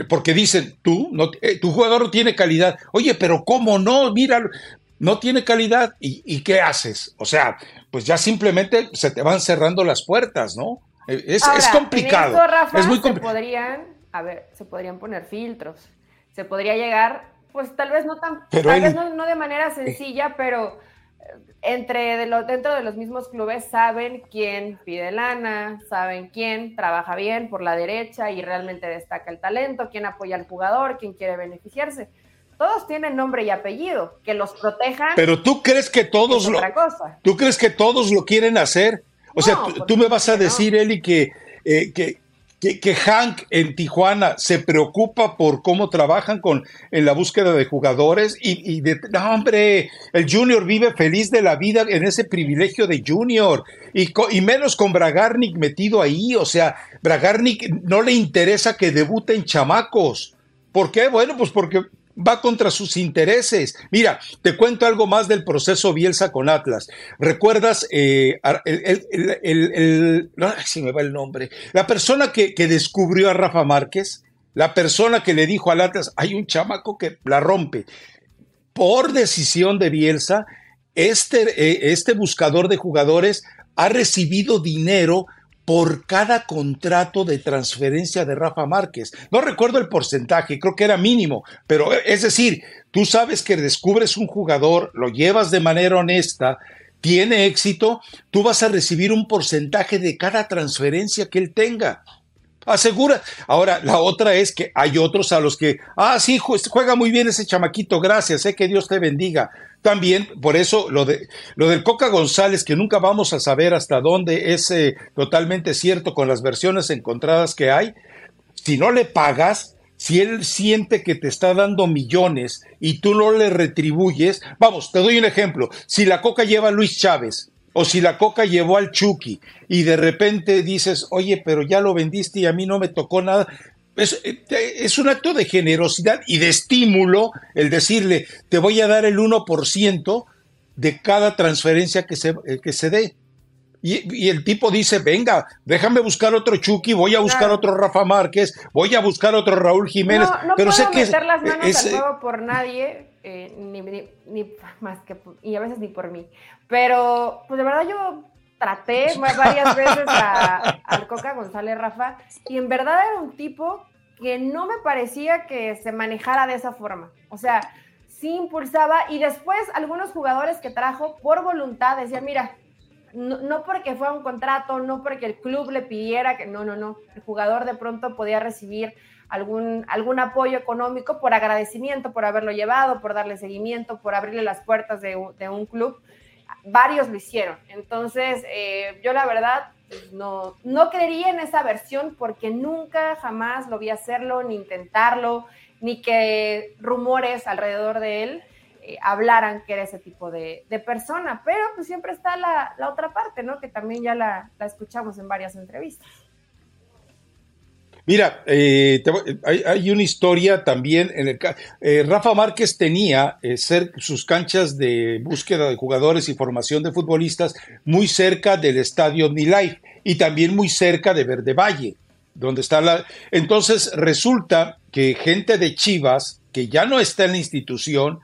porque dicen, tú, no, tu jugador no tiene calidad. Oye, pero ¿cómo no? Mira, no tiene calidad. ¿Y, qué haces? O sea, pues ya simplemente se te van cerrando las puertas, ¿no? Es, complicado. es muy complicado a ver, se podrían poner filtros, se podría llegar, pues tal vez no tan, tal vez no, de manera eh. sencilla, pero eh, entre de lo, dentro de los mismos clubes saben quién pide lana, saben quién trabaja bien por la derecha y realmente destaca el talento, quién apoya al jugador, quién quiere beneficiarse. Todos tienen nombre y apellido, que los protejan. Pero tú crees que todos lo, tú crees que todos lo quieren hacer. O sea, tú, me vas a decir, Eli, que, eh, que, que, Hank en Tijuana se preocupa por cómo trabajan con, en la búsqueda de jugadores y, de, no, hombre, el Junior vive feliz de la vida en ese privilegio de Junior y, y menos con Bragarnik metido ahí, o sea, Bragarnik no le interesa que debuten chamacos. ¿Por qué? Bueno, pues porque va contra sus intereses. Mira, te cuento algo más del proceso Bielsa con Atlas. ¿Recuerdas eh, me va el nombre, la persona que, descubrió a Rafa Márquez, la persona que le dijo al Atlas, hay un chamaco que la rompe. Por decisión de Bielsa, este, eh, este buscador de jugadores ha recibido dinero por cada contrato de transferencia de Rafa Márquez. No recuerdo el porcentaje, creo que era mínimo, pero eh, es decir, tú sabes que descubres un jugador, lo llevas de manera honesta, tiene éxito, tú vas a recibir un porcentaje de cada transferencia que él tenga. Asegura. Ahora, la otra es que hay otros a los que, ah, sí, juega muy bien ese chamaquito, gracias, sé que Dios te bendiga. También, por eso, lo, de, lo del Coca González, que nunca vamos a saber hasta dónde es eh, totalmente cierto con las versiones encontradas que hay, si no le pagas, si él siente que te está dando millones y tú no le retribuyes, vamos, te doy un ejemplo, si la Coca lleva a Luis Chávez, o si la coca llevó al Chucky y de repente dices, oye, pero ya lo vendiste y a mí no me tocó nada. Es, es, un acto de generosidad y de estímulo el decirle, te voy a dar el 1% de cada transferencia que se, eh, que se dé. Y, el tipo dice, venga, déjame buscar otro Chucky, voy a buscar otro Rafa Márquez, voy a buscar otro Raúl Jiménez. No, no pero sé que meter las manos al fuego por nadie, eh, ni, ni, más que, y a veces ni por mí. Pero, pues de verdad yo traté <laughs> varias veces al Coca González Rafa y en verdad era un tipo que no me parecía que se manejara de esa forma. O sea, sí impulsaba y después algunos jugadores que trajo por voluntad decían, mira, no, porque fue un contrato, no porque el club le pidiera que, no, no, no, el jugador de pronto podía recibir algún, algún apoyo económico por agradecimiento, por haberlo llevado, por darle seguimiento, por abrirle las puertas de un club varios lo hicieron. Entonces, eh, yo la verdad pues, no, no creería en esa versión porque nunca jamás lo vi hacerlo, ni intentarlo, ni que rumores alrededor de él eh, hablaran que era ese tipo de, persona. Pero pues siempre está la, otra parte, ¿no? Que también ya la escuchamos en varias entrevistas. Mira, eh, hay, una historia también. En el, eh, Rafa Márquez tenía eh, sus canchas de búsqueda de jugadores y formación de futbolistas muy cerca del estadio Life y también muy cerca de Verde Valle, donde está la. Entonces resulta que gente de Chivas, que ya no está en la institución,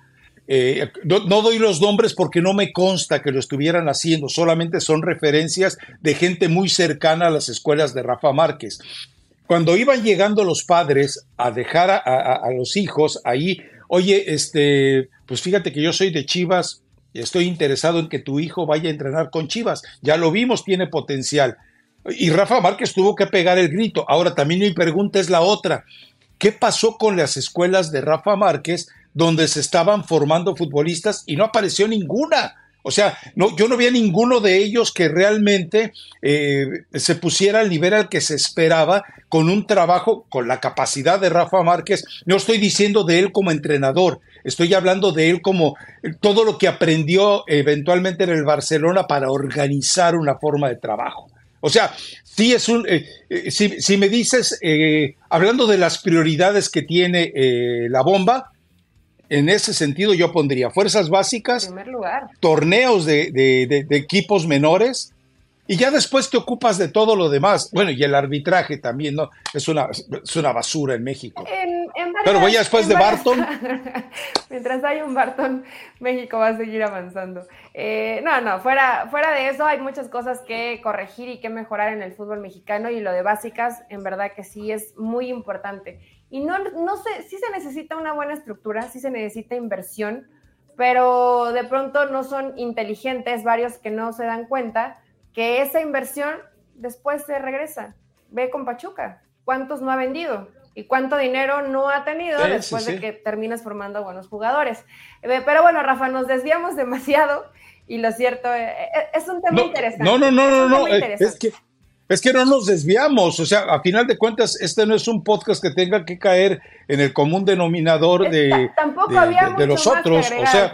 no, no, doy los nombres porque no me consta que lo estuvieran haciendo, solamente son referencias de gente muy cercana a las escuelas de Rafa Márquez cuando iban llegando los padres a dejar a, los hijos ahí, oye, este, pues fíjate que yo soy de Chivas, estoy interesado en que tu hijo vaya a entrenar con Chivas, ya lo vimos, tiene potencial. Y Rafa Márquez tuvo que pegar el grito. Ahora también mi pregunta es la otra. ¿Qué pasó con las escuelas de Rafa Márquez donde se estaban formando futbolistas y no apareció ninguna? O sea, no, yo no vi a ninguno de ellos que realmente eh, se pusiera al nivel al que se esperaba con un trabajo, con la capacidad de Rafa Márquez. No estoy diciendo de él como entrenador, estoy hablando de él como todo lo que aprendió eventualmente en el Barcelona para organizar una forma de trabajo. O sea, sí es un. Eh, eh, si, me dices, hablando de las prioridades que tiene la bomba, en ese sentido yo pondría fuerzas básicas, torneos de, equipos menores y ya después te ocupas de todo lo demás. Bueno, y el arbitraje también, ¿no? Es una, es una basura en México. Pero voy a después de Barton. <laughs> Mientras hay un Barton, México va a seguir avanzando. Eh, no, no, fuera, fuera de eso hay muchas cosas que corregir y que mejorar en el fútbol mexicano y lo de básicas, en verdad que sí es muy importante. Y no, no sé, sí se necesita una buena estructura, sí se necesita inversión, pero de pronto no son inteligentes varios que no se dan cuenta que esa inversión después se regresa. Ve con Pachuca, ¿cuántos no ha vendido? ¿Y cuánto dinero no ha tenido después de que terminas formando buenos jugadores? Eh, pero bueno, Rafa, nos desviamos demasiado y lo cierto, eh, eh, es un tema interesante. No, no, no, no, no, es que es que no nos desviamos, o sea, a final de cuentas, este no es un podcast que tenga que caer en el común denominador de, tampoco de, los otros. o sea,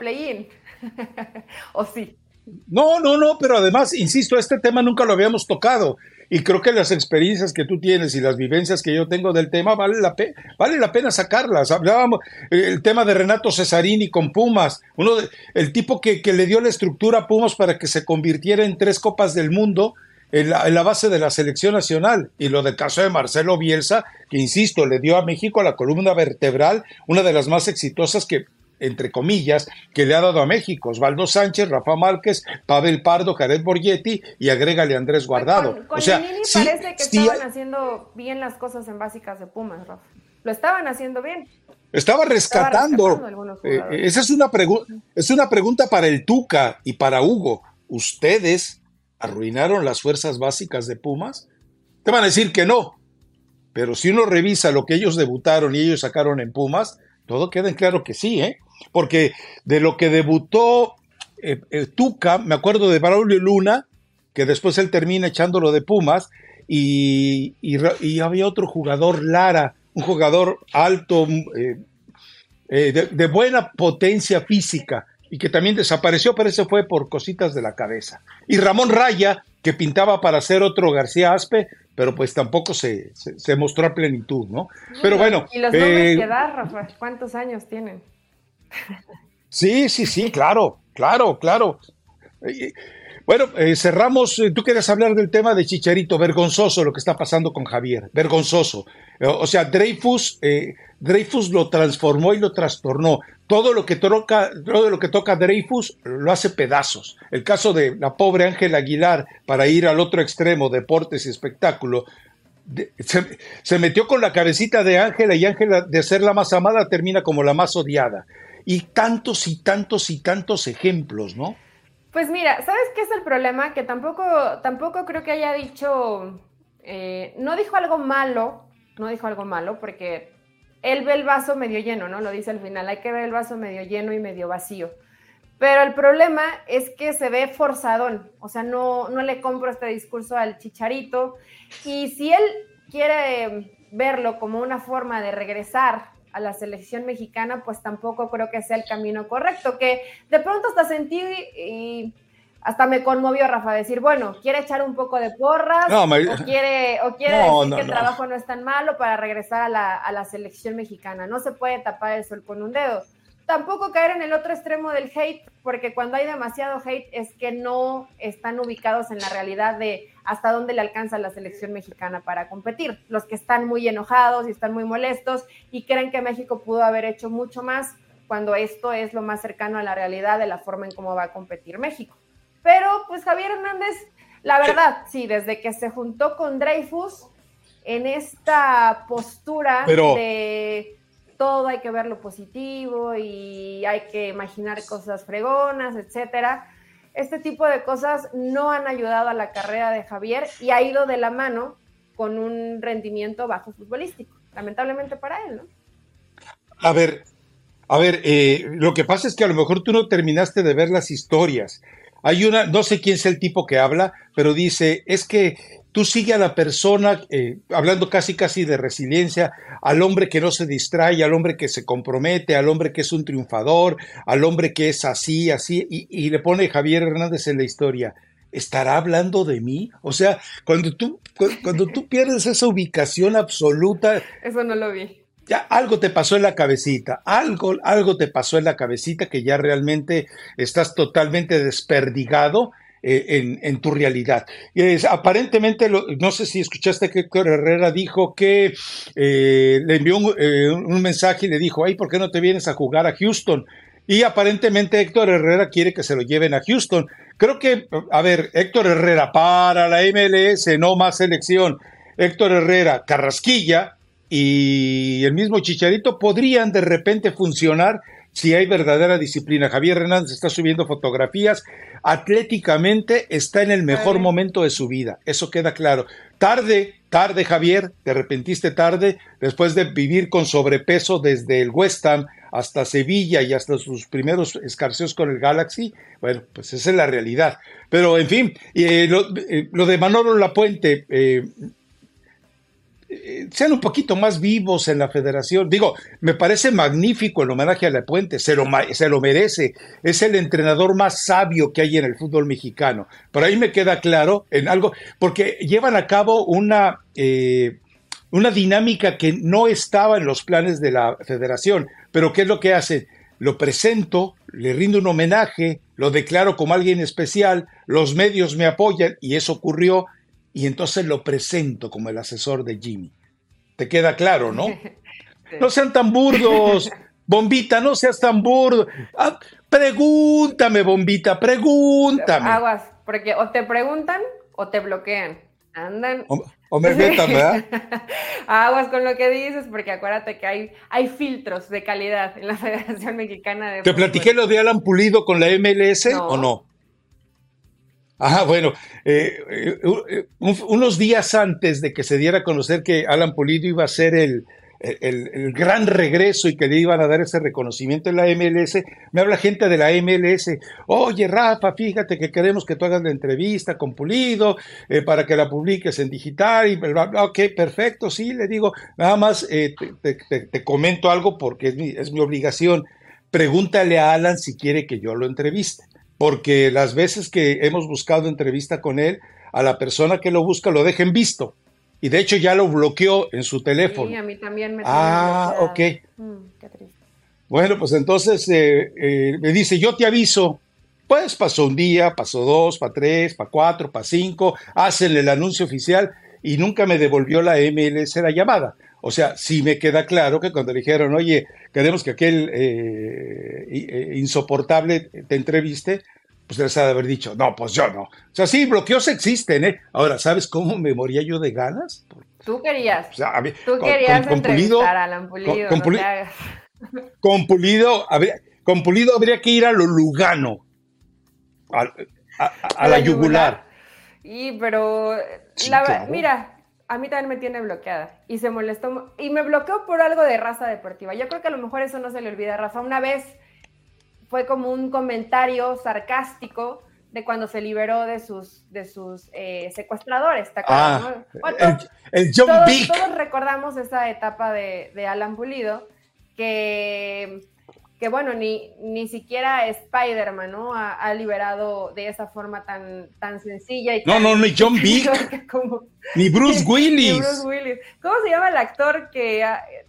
<laughs> o sí. No, no, no, pero además, insisto, este tema nunca lo habíamos tocado. Y creo que las experiencias que tú tienes y las vivencias que yo tengo del tema vale la, vale la pena sacarlas. Hablábamos el tema de Renato Cesarini con Pumas, uno el tipo que, que le dio la estructura a Pumas para que se convirtiera en tres copas del mundo en la, base de la selección nacional. Y lo del caso de Marcelo Bielsa, que insisto, le dio a México la columna vertebral, una de las más exitosas que entre comillas, que le ha dado a México. Osvaldo Sánchez, Rafa Márquez, Pavel Pardo, Jared Borghetti y agrégale Andrés Guardado. o sea, parece que estaban haciendo bien las cosas en básicas de Pumas, Rafa. Lo estaban haciendo bien. Estaba rescatando. Eh, esa es una, es una pregunta para el Tuca y para Hugo. Ustedes arruinaron las fuerzas básicas de Pumas? Te van a decir que no. pero si uno revisa lo que ellos debutaron y ellos sacaron en Pumas, todo queda en claro que sí, ¿eh? Porque de lo que debutó eh, eh, Tuca, me acuerdo de Braulio Luna, que después él termina echándolo de Pumas, y, había otro jugador, Lara, un jugador alto, eh, de, buena potencia física, y que también desapareció, pero ese fue por cositas de la cabeza. Y Ramón Raya, que pintaba para ser otro García Aspe, pero pues tampoco se, se, mostró a plenitud, ¿no? Pero bueno. ¿Y los nombres que da, Rafa? ¿Cuántos años tienen? Sí, sí, sí, claro, claro, claro. Bueno, eh, cerramos. Eh, tú quieres hablar del tema de Chicharito, vergonzoso lo que está pasando con Javier, vergonzoso. Eh, o sea, Dreyfus, Dreyfus lo transformó y lo trastornó. Todo lo que toca, todo lo que toca Dreyfus lo hace pedazos. El caso de la pobre Ángela Aguilar para ir al otro extremo, deportes y espectáculo, se, metió con la cabecita de Ángela y Ángela de ser la más amada termina como la más odiada. Y tantos y tantos y tantos ejemplos, ¿no? Pues mira, ¿sabes qué es el problema? Que tampoco, tampoco creo que haya dicho, eh, no dijo algo malo, no dijo algo malo, porque él ve el vaso medio lleno, ¿no? Lo dice al final, hay que ver el vaso medio lleno y medio vacío. Pero el problema es que se ve forzadón, o sea, no, no le compro este discurso al chicharito. Y si él quiere verlo como una forma de regresar a la selección mexicana, pues tampoco creo que sea el camino correcto, que de pronto hasta sentí y hasta me conmovió Rafa decir, bueno, quiere echar un poco de porras o quiere, o quiere decir que el trabajo no es tan malo para regresar a la, a la selección mexicana. No se puede tapar el sol con un dedo tampoco caer en el otro extremo del hate, porque cuando hay demasiado hate es que no están ubicados en la realidad de hasta dónde le alcanza la selección mexicana para competir. Los que están muy enojados y están muy molestos y creen que México pudo haber hecho mucho más cuando esto es lo más cercano a la realidad de la forma en cómo va a competir México. Pero pues Javier Hernández, la verdad, sí, desde que se juntó con Dreyfus en esta postura de todo hay que ver lo positivo y hay que imaginar cosas fregonas, etcétera. Este tipo de cosas no han ayudado a la carrera de Javier y ha ido de la mano con un rendimiento bajo futbolístico, lamentablemente para él, ¿no? A ver, a ver, eh, lo que pasa es que a lo mejor tú no terminaste de ver las historias. Hay una, no sé quién es el tipo que habla, pero dice, es que tú sigue a la persona, eh, hablando casi casi de resiliencia, al hombre que no se distrae, al hombre que se compromete, al hombre que es un triunfador, al hombre que es así, así, y, le pone Javier Hernández en la historia. ¿Estará hablando de mí? O sea, cuando tú, cuando tú pierdes esa ubicación absoluta. Eso no lo vi. Ya algo te pasó en la cabecita, algo, algo te pasó en la cabecita que ya realmente estás totalmente desperdigado eh, en, tu realidad. Es, aparentemente, no sé si escuchaste que Héctor Herrera dijo que eh, le envió eh, un, mensaje y le dijo, ay, ¿por qué no te vienes a jugar a Houston? Y aparentemente Héctor Herrera quiere que se lo lleven a Houston. Creo que, a ver, Héctor Herrera para la MLS, no más selección. Héctor Herrera, Carrasquilla y el mismo Chicharito podrían de repente funcionar si hay verdadera disciplina. Javier Hernández está subiendo fotografías atléticamente está en el mejor momento de su vida, eso queda claro. Tarde, tarde Javier, te arrepentiste tarde, después de vivir con sobrepeso desde el West Ham hasta Sevilla y hasta sus primeros escarceos con el Galaxy, bueno, pues esa es la realidad. Pero en fin, eh, eh, lo, de Manolo Lapuente, eh, sean un poquito más vivos en la federación. Digo, me parece magnífico el homenaje a La Puente, se lo, se lo merece. Es el entrenador más sabio que hay en el fútbol mexicano. Por ahí me queda claro en algo, porque llevan a cabo una, eh, una dinámica que no estaba en los planes de la federación. Pero ¿qué es lo que hacen? Lo presento, le rindo un homenaje, lo declaro como alguien especial, los medios me apoyan y eso ocurrió y entonces lo presento como el asesor de Jimmy. ¿Te queda claro, no? <laughs> No sean tan burdos. <laughs> Bombita, no seas tan burdo. Ah, pregúntame, Bombita, pregúntame. Aguas, porque o te preguntan o te bloquean. Andan. O, me metan, ¿verdad? <laughs> Aguas con lo que dices, porque acuérdate que hay, hay filtros de calidad en la Federación Mexicana de ¿Te platiqué lo de Alan Pulido con la MLS o no? Ah, bueno, eh, eh, unos días antes de que se diera a conocer que Alan Pulido iba a ser el, el, gran regreso y que le iban a dar ese reconocimiento en la MLS, me habla gente de la MLS, oye Rafa, fíjate que queremos que tú hagas la entrevista con Pulido eh, para que la publiques en digital y ok, perfecto, sí, le digo, nada más te, te, comento algo porque es mi, es mi obligación, pregúntale a Alan si quiere que yo lo entreviste porque las veces que hemos buscado entrevista con él, a la persona que lo busca lo dejen visto. Y de hecho ya lo bloqueó en su teléfono. Sí, a mí también me Ah, ok. Mm, qué triste. Bueno, pues entonces eh, eh, me dice, yo te aviso. Pues pasó un día, pasó dos, para tres, para cuatro, para cinco, hacen el anuncio oficial y nunca me devolvió la MLS la llamada. O sea, sí me queda claro que cuando dijeron, oye, queremos que aquel eh, insoportable te entreviste, pues les ha de haber dicho, no, pues yo no. O sea, sí, bloqueos existen, ¿eh? Ahora, ¿sabes cómo me moría yo de ganas? Tú querías. Tú querías con, entrevistar a Alan Pulido. Con, Pulido, <laughs> con, Pulido, habría, con Pulido habría que ir a lo Lugano, a, la, yugular. Y, pero, mira, a mí también me tiene bloqueada y se molestó. Y me bloqueó por algo de raza deportiva. Yo creo que a lo mejor eso no se le olvida a Rafa. Una vez fue como un comentario sarcástico de cuando se liberó de sus, de sus eh, secuestradores. ah, el, John todos, todos, recordamos esa etapa de, de Alan Pulido, que que bueno, ni, ni siquiera Spider-Man, ¿no? Ha, liberado de esa forma tan, tan sencilla. Y no, no, ni John Vick, <laughs> <laughs> ni Bruce Willis. Bruce Willis. ¿Cómo se llama el actor que,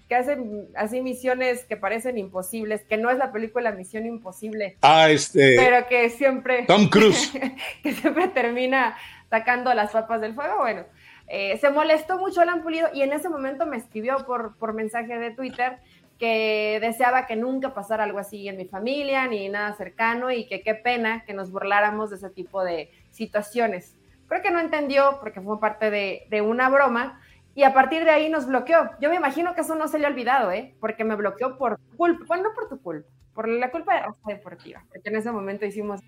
que hace así misiones que parecen imposibles, que no es la película Misión Imposible? Ah, este. Pero que siempre. Tom Cruise. <laughs> que siempre termina sacando las papas del fuego. Bueno, eh, se molestó mucho Alan Pulido y en ese momento me escribió por, por mensaje de Twitter que deseaba que nunca pasara algo así en mi familia ni nada cercano y que qué pena que nos burláramos de ese tipo de situaciones. Creo que no entendió porque fue parte de, una broma y a partir de ahí nos bloqueó. Yo me imagino que eso no se le ha olvidado, ¿eh? Porque me bloqueó por culpa, bueno, no por tu culpa, por la culpa de Raza Deportiva, porque en ese momento hicimos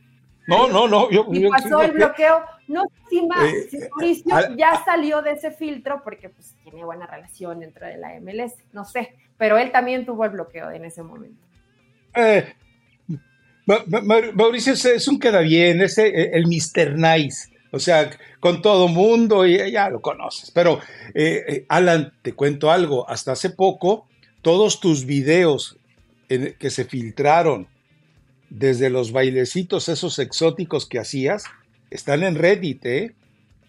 no, no, no. Yo, y pasó el bloqueo. No sé si más. Eh, Mauricio ya salió de ese filtro porque pues, tiene buena relación dentro de la MLS. No sé. Pero él también tuvo el bloqueo en ese momento. Eh, Mauricio es un queda bien, es el Mr. Nice. O sea, con todo mundo y ya lo conoces. Pero, eh, Alan, te cuento algo. Hasta hace poco, todos tus videos que se filtraron desde los bailecitos esos exóticos que hacías, están en Reddit, ¿eh?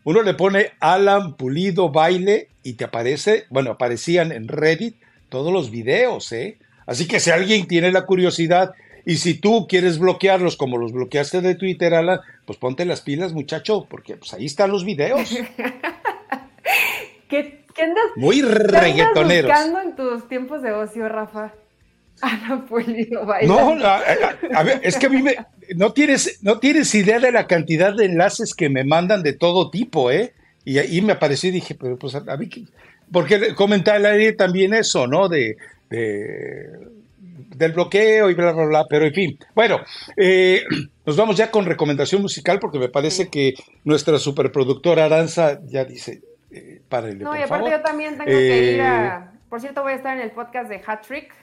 Uno le pone Alan Pulido baile y te aparece, bueno, aparecían en Reddit todos los videos, ¿eh? Así que si alguien tiene la curiosidad y si tú quieres bloquearlos como los bloqueaste de Twitter, Alan, pues ponte las pilas, muchacho, porque pues ahí están los videos. <laughs> ¿Qué, andas, Muy reggaetoneros. buscando en tus tiempos de ocio, Rafa? <laughs> Ana Pulido No, a, ver, es que a mí me, no tienes, no tienes idea de la cantidad de enlaces que me mandan de todo tipo, ¿eh? Y ahí me apareció y dije, pero pues a mí, porque comentaba aire también eso, ¿no? De, del bloqueo y bla, bla, bla, pero en fin. Bueno, eh, <clears throat> nos vamos ya con recomendación musical porque me parece que nuestra superproductora Aranza ya dice, eh, para el No, y aparte yo también tengo que ir a... Eh, por cierto, voy a estar en el podcast de Hat Trick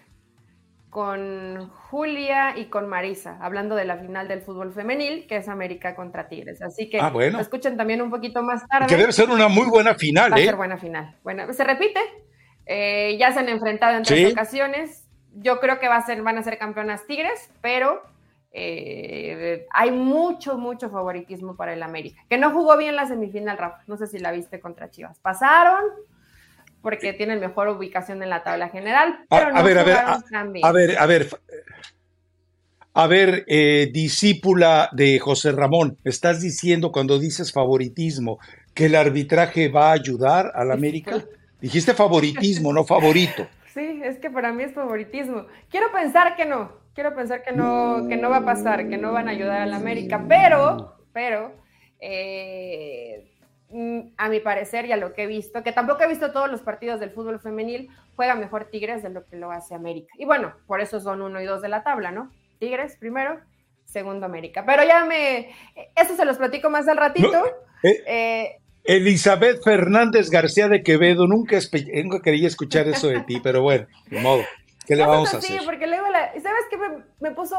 con Julia y con Marisa, hablando de la final del fútbol femenil, que es América contra Tigres. Así que ah, bueno. escuchen también un poquito más tarde. Que debe ser una muy buena final, Va a ¿eh? ser buena final. Bueno, se repite. Eh, ya se han enfrentado en tres ocasiones. Yo creo que va a ser, van a ser campeonas Tigres, pero eh, hay mucho, mucho favoritismo para el América. Que no jugó bien la semifinal, Rafa. No sé si la viste contra Chivas. Pasaron, porque tienen mejor ubicación en la tabla general. Pero a, ver, a ver, a, ver, a ver, a ver, eh, discípula de José Ramón, estás diciendo cuando dices favoritismo que el arbitraje va a ayudar al América? Dijiste favoritismo, no favorito. <laughs> Sí, es que para mí es favoritismo. Quiero pensar que no, quiero pensar que no, que no va a pasar, que no van a ayudar al América, pero, pero, eh, a mi parecer y a lo que he visto, que tampoco he visto todos los partidos del fútbol femenil, juega mejor Tigres de lo que lo hace América. Y bueno, por eso son uno y dos de la tabla, ¿no? Tigres primero, segundo América. Pero ya me, eso se los platico más al ratito. Eh, eh, Elizabeth Fernández García de Quevedo, nunca, nunca quería escuchar eso de ti, pero bueno, de modo. ¿Qué le vamos a hacer? Sí, porque ¿sabes qué? Me, puso,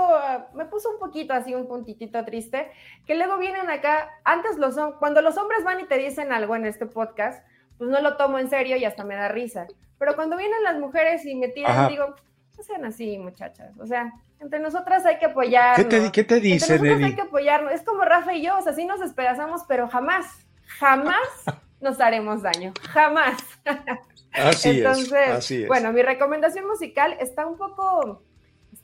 me puso un poquito así, un puntitito triste, que luego vienen acá, antes los cuando los hombres van y te dicen algo en este podcast, pues no lo tomo en serio y hasta me da risa. Pero cuando vienen las mujeres y me tiran, digo, no sean así, muchachas. O sea, entre nosotras hay que apoyarnos. ¿Qué te, qué te dicen, Entre nosotras hay que apoyarnos. Es como Rafa y yo, o sea, sí nos despedazamos, pero jamás, jamás <laughs> nos haremos daño. Jamás. Así Entonces, es, así bueno, mi recomendación musical está un poco,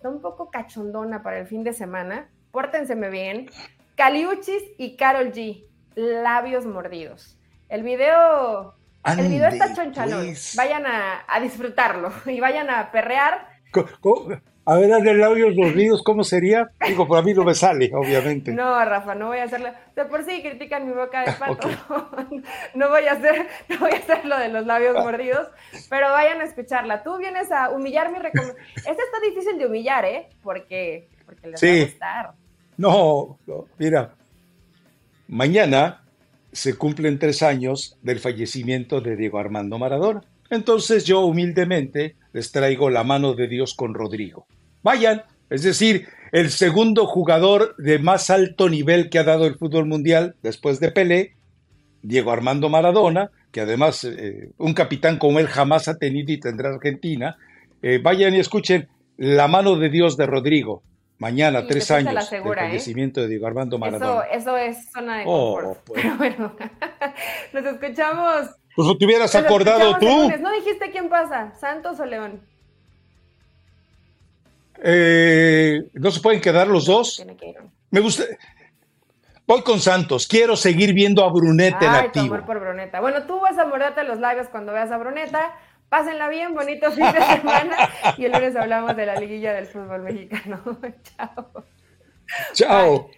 está un poco cachondona para el fin de semana. Pórtenseme bien. Caliuchis y Carol G, labios mordidos. El video, el video está chonchalón. Pues. Vayan a, a, disfrutarlo <laughs> y vayan a perrear. A ver, de labios mordidos, ¿cómo sería? Digo, por a mí no me sale, obviamente. No, Rafa, no voy a hacerlo. De por sí critican mi boca de <laughs> pato. <laughs> no, voy a hacer, no voy a hacer lo de los labios ah. mordidos, pero vayan a escucharla. Tú vienes a humillar mi recomendación. Esta está difícil de humillar, ¿eh? Porque, porque les va a gustar. No, no, mira. Mañana se cumplen tres años del fallecimiento de Diego Armando Maradona. Entonces yo humildemente les traigo la mano de Dios con Rodrigo. Vayan, es decir, el segundo jugador de más alto nivel que ha dado el fútbol mundial después de Pelé, Diego Armando Maradona, que además eh, un capitán como él jamás ha tenido y tendrá Argentina. Eh, vayan y escuchen La mano de Dios de Rodrigo. Mañana, tres años del ¿eh? de Diego Armando Maradona. Eso, es zona de oh, confort. Pues. <laughs> Pero bueno, <laughs> nos escuchamos pues no te hubieras acordado tú. ¿No dijiste quién pasa? ¿Santos o León? Eh, ¿No se pueden quedar los dos? Me gusta. Voy con Santos. Quiero seguir viendo a Bruneta en activo. amor por Bruneta. Bueno, tú vas a morderte los labios cuando veas a Bruneta. Pásenla bien, bonito fin de semana. <laughs> y el lunes hablamos de la liguilla del fútbol mexicano. <laughs> Chao. Chao.